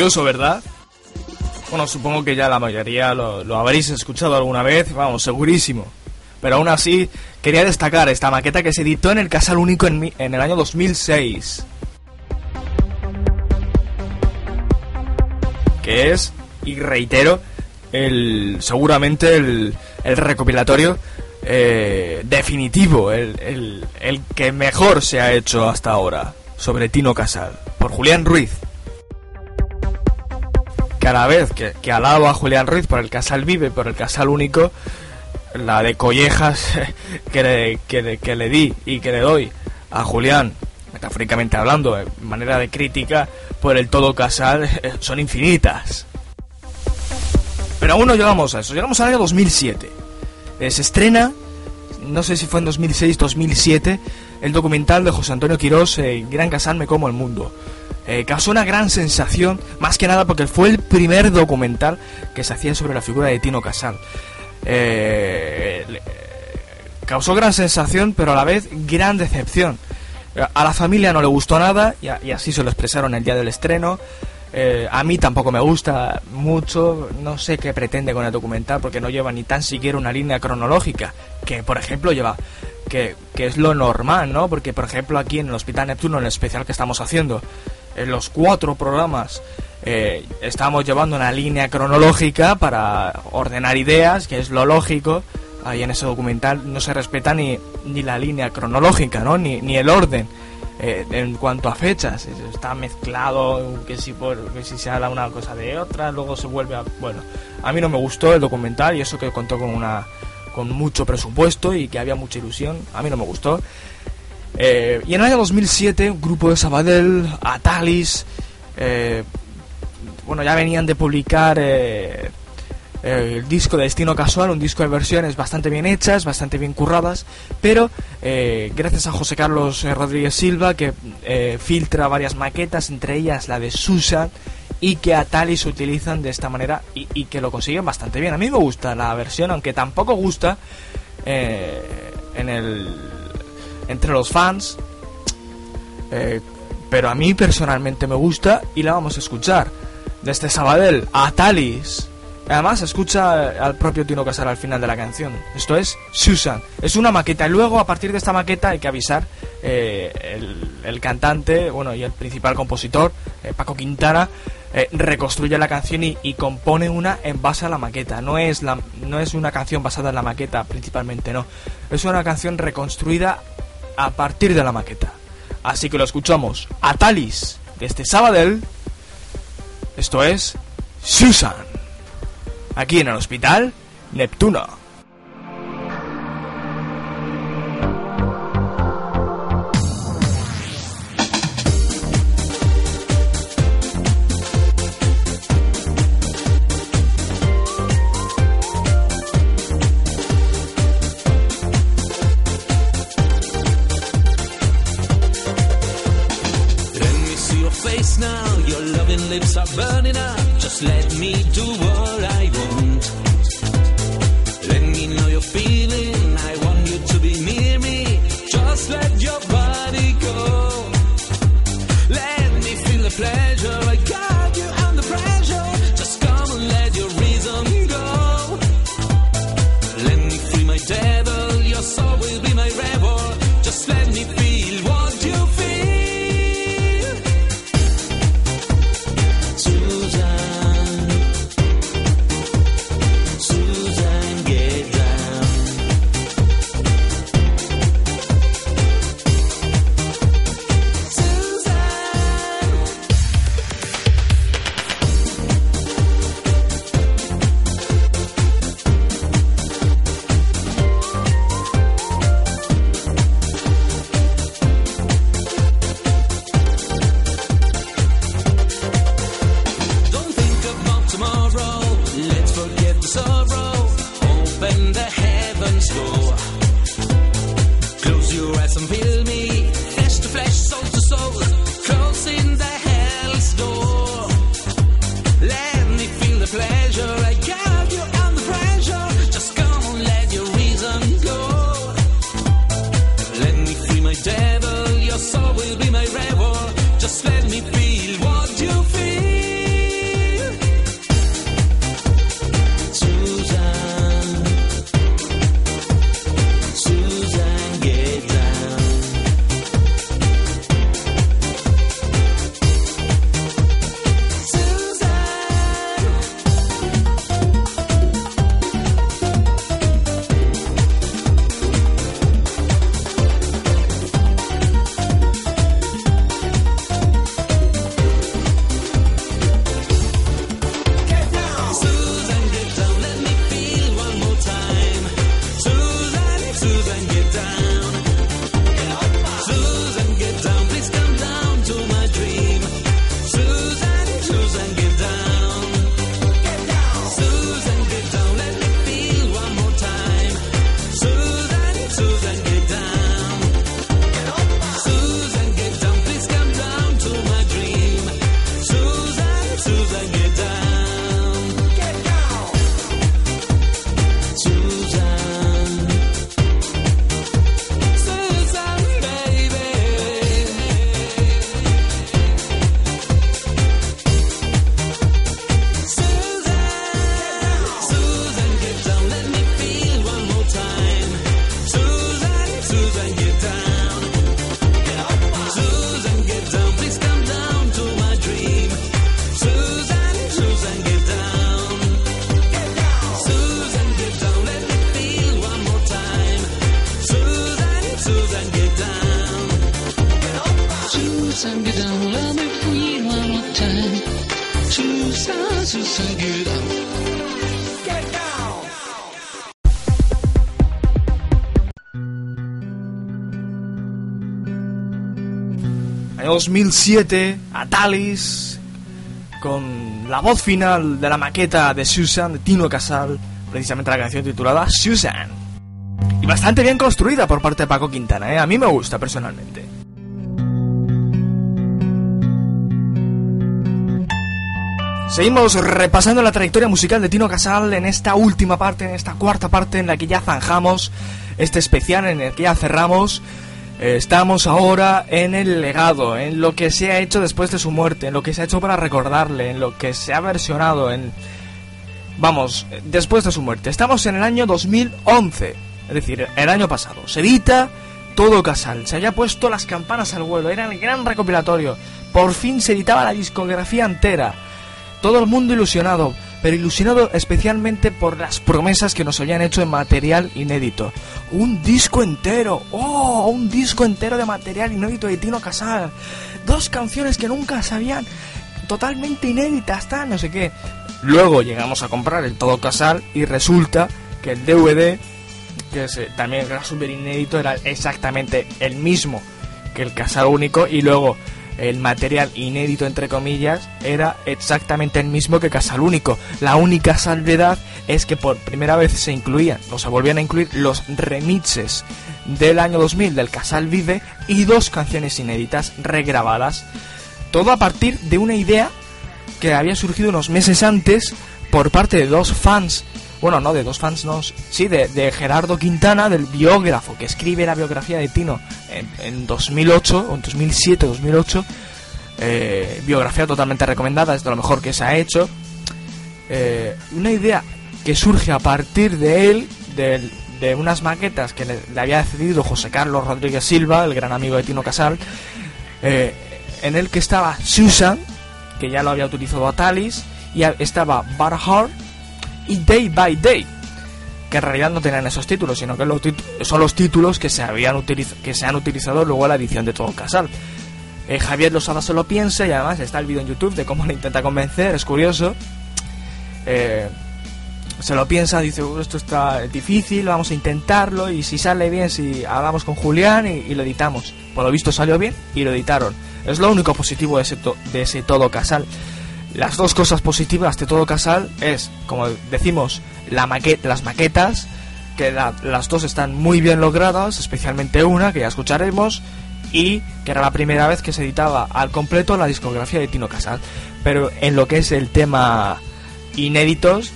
Curioso, ¿verdad? Bueno, supongo que ya la mayoría lo, lo habréis escuchado alguna vez, vamos, segurísimo. Pero aún así, quería destacar esta maqueta que se editó en el Casal Único en, mi- en el año 2006. Que es, y reitero, el seguramente el, el recopilatorio eh, definitivo, el, el- el que mejor se ha hecho hasta ahora sobre Tino Casal, por Julián Ruiz. Cada vez que, que alabo a Julián Ruiz por el Casal Vive, por el Casal Único, la de collejas que le, que, di y que le doy a Julián, metafóricamente hablando, de manera de crítica, por el todo casal, son infinitas. Pero aún no llegamos a eso, llegamos al año 2007. Eh, se estrena, no sé si fue en 2006-2007, el documental de José Antonio Quirós, eh, Gran Casal me como el mundo. Eh, causó una gran sensación, más que nada porque fue el primer documental que se hacía sobre la figura de Tino Casal. Eh, causó gran sensación, pero a la vez gran decepción. A la familia no le gustó nada y, así se lo expresaron el día del estreno. Eh, a mí tampoco me gusta mucho, no sé qué pretende con el documental porque no lleva ni tan siquiera una línea cronológica, que por ejemplo lleva, que, que es lo normal, ¿no? Porque por ejemplo aquí en el Hospital Neptuno, en el especial que estamos haciendo, en los cuatro programas eh, estamos llevando una línea cronológica para ordenar ideas, que es lo lógico. Ahí en ese documental no se respeta ni, ni la línea cronológica, ¿no? Ni, ni el orden. eh, en cuanto a fechas, es- está mezclado, que si, por, que si se habla una cosa de otra, luego se vuelve a... Bueno, a mí no me gustó el documental y eso que contó con una con mucho presupuesto y que había mucha ilusión, a mí no me gustó. Eh, y en el año 2007, un grupo de Sabadell, Atalis, eh, bueno, ya venían de publicar eh, el disco de Destino Casual, un disco de versiones bastante bien hechas, bastante bien curradas, pero gracias a José Carlos Rodríguez Silva, que filtra varias maquetas, entre ellas la de Susan, y que Atalis utilizan de esta manera y, que lo consiguen bastante bien. A mí me gusta la versión, aunque tampoco gusta en el entre los fans, eh, pero a mí personalmente me gusta y la vamos a escuchar. Desde Sabadell a Talis. Además, escucha al propio Tino Casal al final de la canción. Esto es Susan. Es una maqueta. Luego, a partir de esta maqueta, hay que avisar eh, el, el cantante bueno y el principal compositor, eh, Paco Quintana, eh, reconstruye la canción y, y compone una en base a la maqueta. No es, la, no es una canción basada en la maqueta, principalmente no. Es una canción reconstruida a partir de la maqueta. Así que lo escuchamos a Talis desde Sabadell. Esto es Susan. Aquí en el hospital Neptuno. Now. Your loving lips are burning up. Just let me do what 2007, Atalis, con la voz final de la maqueta de Susan, de Tino Casal, precisamente la canción titulada Susan. Y bastante bien construida por parte de Paco Quintana, ¿eh? a mí me gusta personalmente. Seguimos repasando la trayectoria musical de Tino Casal en esta última parte, en esta cuarta parte en la que ya zanjamos este especial, en el que ya cerramos. Eh, Estamos ahora en el legado, en lo que se ha hecho después de su muerte, en lo que se ha hecho para recordarle, en lo que se ha versionado, en... Vamos, después de su muerte. Estamos en el año 2011, es decir, el año pasado. Se edita todo Casal, se había puesto las campanas al vuelo, era el gran recopilatorio. Por fin se editaba la discografía entera. Todo el mundo ilusionado, pero ilusionado especialmente por las promesas que nos habían hecho en material inédito. Un disco entero, oh, un disco entero de material inédito de Tino Casal. Dos canciones que nunca sabían, totalmente inéditas, tal, no sé qué. Luego llegamos a comprar el Todo Casal y resulta que el DVD, que eh, también era súper inédito, era exactamente el mismo que el Casal único y luego el material inédito entre comillas era exactamente el mismo que Casal Único. La única salvedad es que por primera vez se incluían, o se volvían a incluir los remixes del año 2000 del Casal Vive y dos canciones inéditas regrabadas. Todo a partir de una idea que había surgido unos meses antes por parte de dos fans. Bueno, no, de dos fans, no. Sí, de, Gerardo Quintana, del biógrafo que escribe la biografía de Tino en, en 2008, o en 2007, 2008. Eh, biografía totalmente recomendada, es de lo mejor que se ha hecho. Eh, una idea que surge a partir de él, de, unas maquetas que le, había cedido José Carlos Rodríguez Silva, el gran amigo de Tino Casal, eh, en el que estaba Susan, que ya lo había utilizado Atalis, y a- estaba Bar Heart y Day by Day, que en realidad no tenían esos títulos, sino que son los títulos que se, habían que se han utilizado luego en la edición de Todo Casal. Eh, Javier Losada se lo piensa y además está el vídeo en YouTube de cómo le intenta convencer, es curioso. Eh, se lo piensa, dice, "Uh, esto está difícil, vamos a intentarlo y si sale bien, si hablamos con Julián y, y lo editamos. Por lo visto salió bien y lo editaron. Es lo único positivo de ese, to- de ese todo casal. Las dos cosas positivas de todo casal es, como decimos, la las maquetas, que la- las dos están muy bien logradas, especialmente una, que ya escucharemos, y que era la primera vez que se editaba al completo la discografía de Tino Casal. Pero en lo que es el tema inéditos,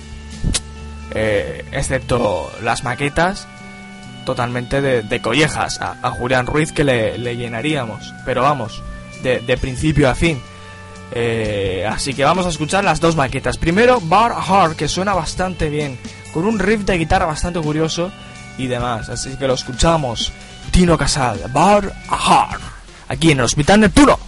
eh, excepto las maquetas, totalmente de, collejas a, a Julián Ruiz que le, le llenaríamos. Pero vamos, de principio a fin. Eh, así que vamos a escuchar las dos maquetas. Primero, Bar Hard, que suena bastante bien, con un riff de guitarra bastante curioso y demás. Así que lo escuchamos. Tino Casal, Bar Hard, aquí en el Hospital Neptuno.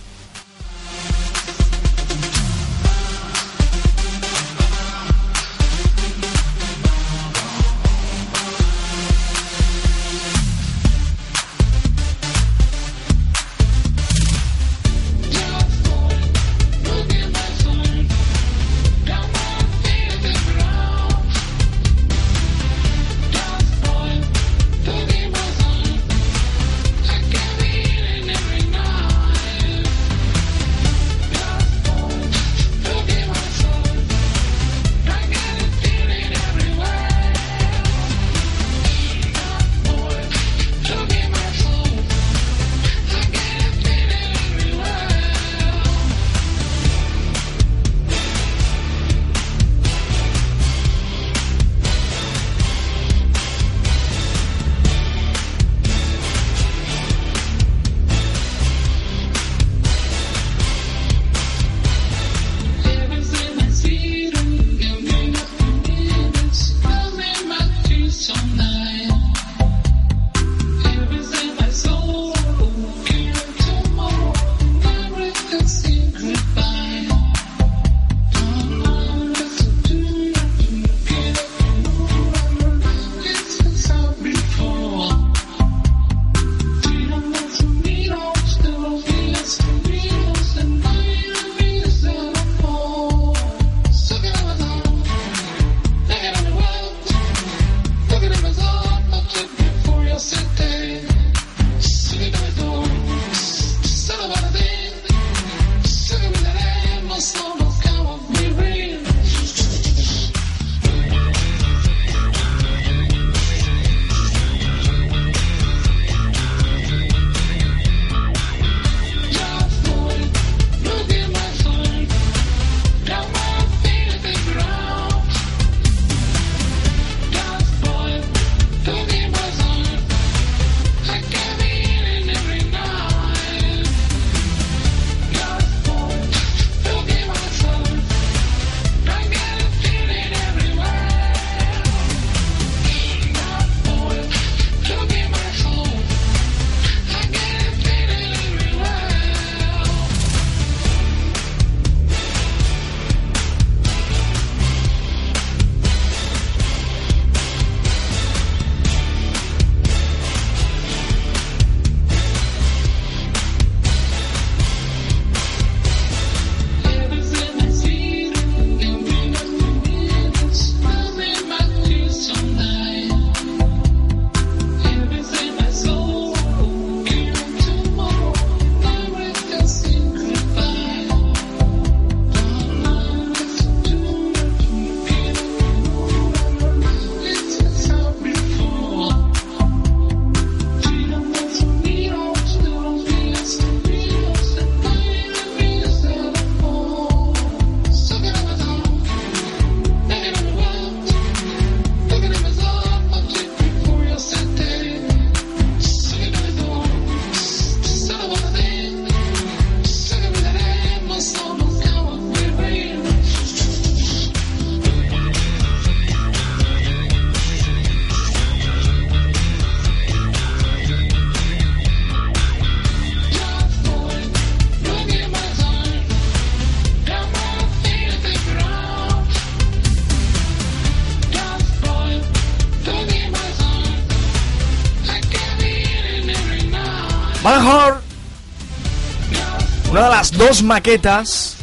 Dos maquetas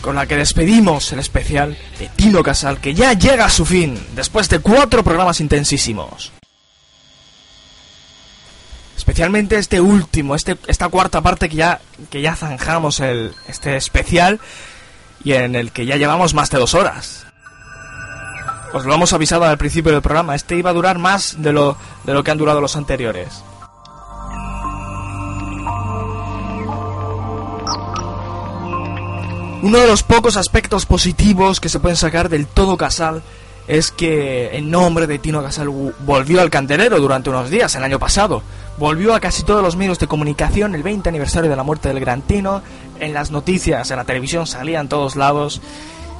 con la que despedimos el especial de Tino Casal, que ya llega a su fin, después de cuatro programas intensísimos. Especialmente este último, este, esta cuarta parte que ya, que ya zanjamos el, este especial y en el que ya llevamos más de dos horas. Os lo hemos avisado al principio del programa, este iba a durar más de lo, de lo que han durado los anteriores. Uno de los pocos aspectos positivos que se pueden sacar del todo Casal es que el nombre de Tino Casal volvió al candelero durante unos días, el año pasado. Volvió a casi todos los medios de comunicación el 20 aniversario de la muerte del gran Tino. En las noticias, en la televisión salía en todos lados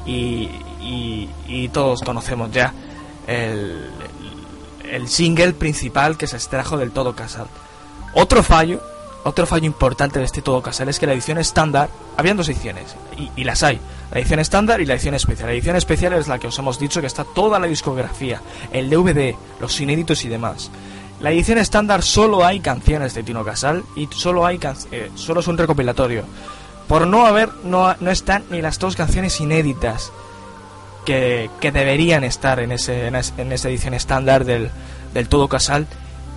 y, todos conocemos ya el single principal que se extrajo del todo Casal. Otro fallo otro fallo importante de este todo casal es que la edición estándar, habían dos ediciones, y, las hay, la edición estándar y la edición especial. La edición especial es la que os hemos dicho que está toda la discografía, el DVD, los inéditos y demás. La edición estándar solo hay canciones de Tino Casal y solo hay eh, solo es un recopilatorio. Por no haber, no, no están ni las dos canciones inéditas que, que deberían estar en, ese, en, esa edición estándar del, del Todo Casal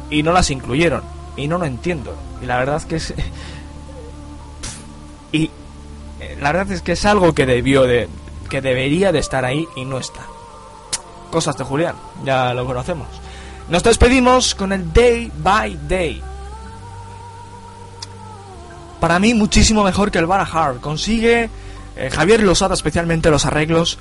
y no las incluyeron y no lo entiendo. Y la verdad es que es... y eh, la verdad es que es algo que debió de... que debería de estar ahí y no está. Cosas de Julián, ya lo conocemos. Nos despedimos con el Day by Day. Para mí muchísimo mejor que el Barahar. Consigue eh, Javier Losada especialmente los arreglos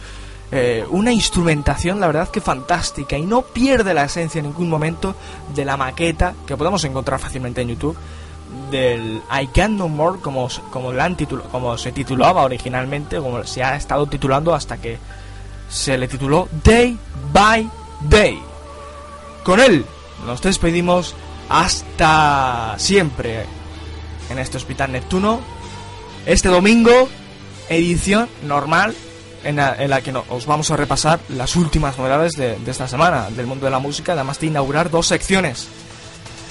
eh, una instrumentación, la verdad que fantástica y no pierde la esencia en ningún momento de la maqueta que podemos encontrar fácilmente en YouTube del I Can No More como, como, como se titulaba originalmente, como se ha estado titulando hasta que se le tituló Day by Day. Con él nos despedimos hasta siempre en este Hospital Neptuno. Este domingo, edición normal en la, que os vamos a repasar las últimas novedades de, esta semana del mundo de la música, además de inaugurar dos secciones.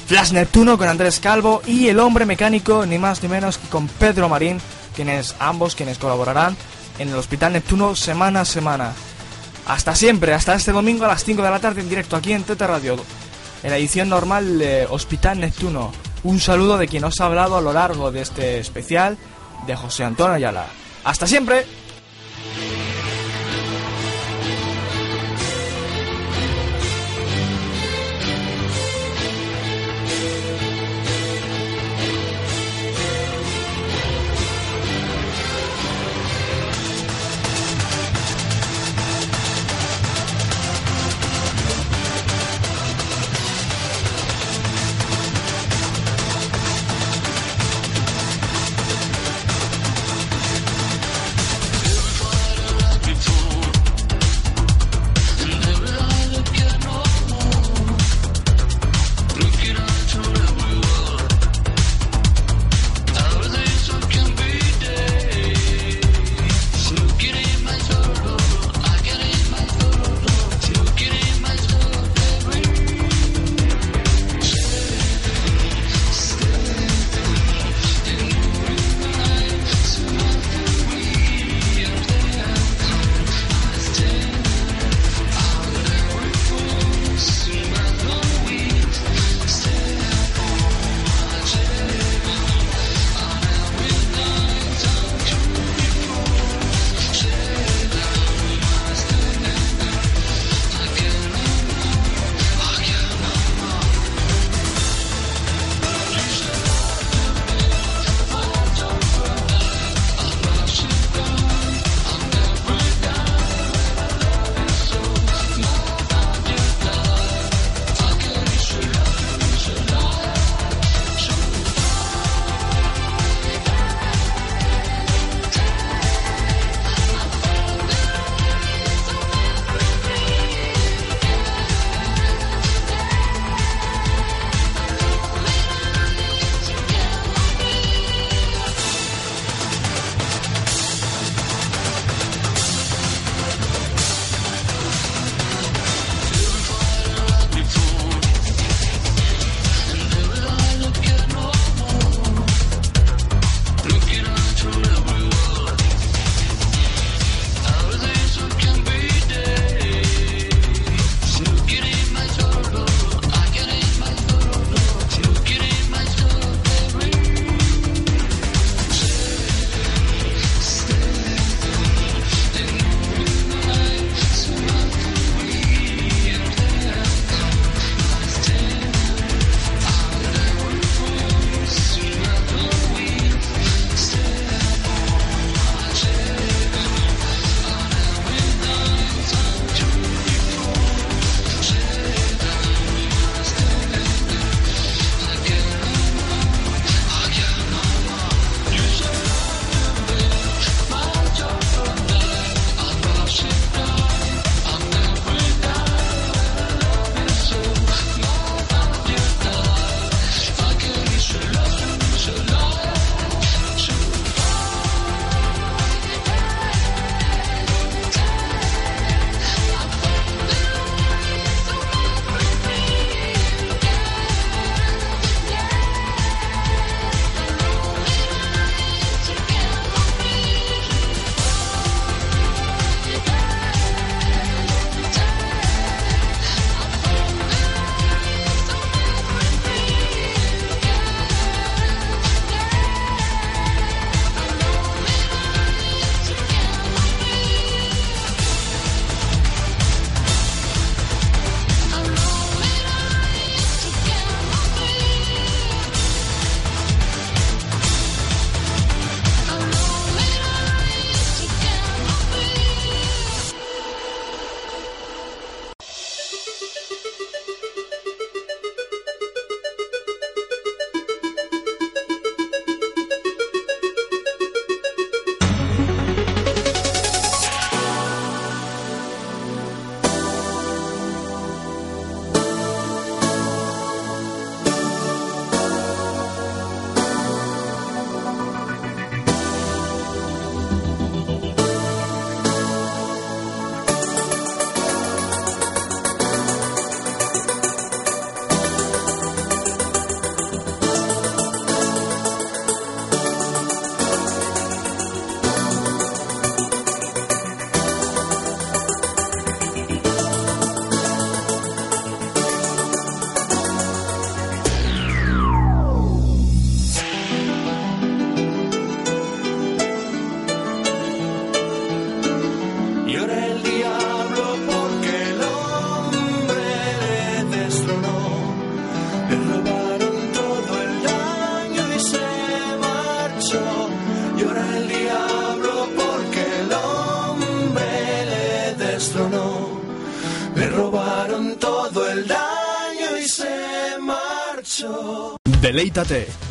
Flash Neptuno con Andrés Calvo y El Hombre Mecánico, ni más ni menos que con Pedro Marín, quienes ambos quienes colaborarán en el Hospital Neptuno semana a semana. Hasta siempre, hasta este domingo a las 5 de la tarde en directo aquí en Teta Radio, en la edición normal de Hospital Neptuno. Un saludo de quien os ha hablado a lo largo de este especial de José Antonio Ayala. Hasta siempre. Thank you.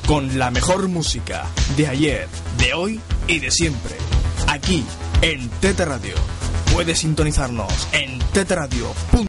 Con la mejor música de ayer, de hoy y de siempre. Aquí en Tete Radio. Puedes sintonizarnos en tetradio.com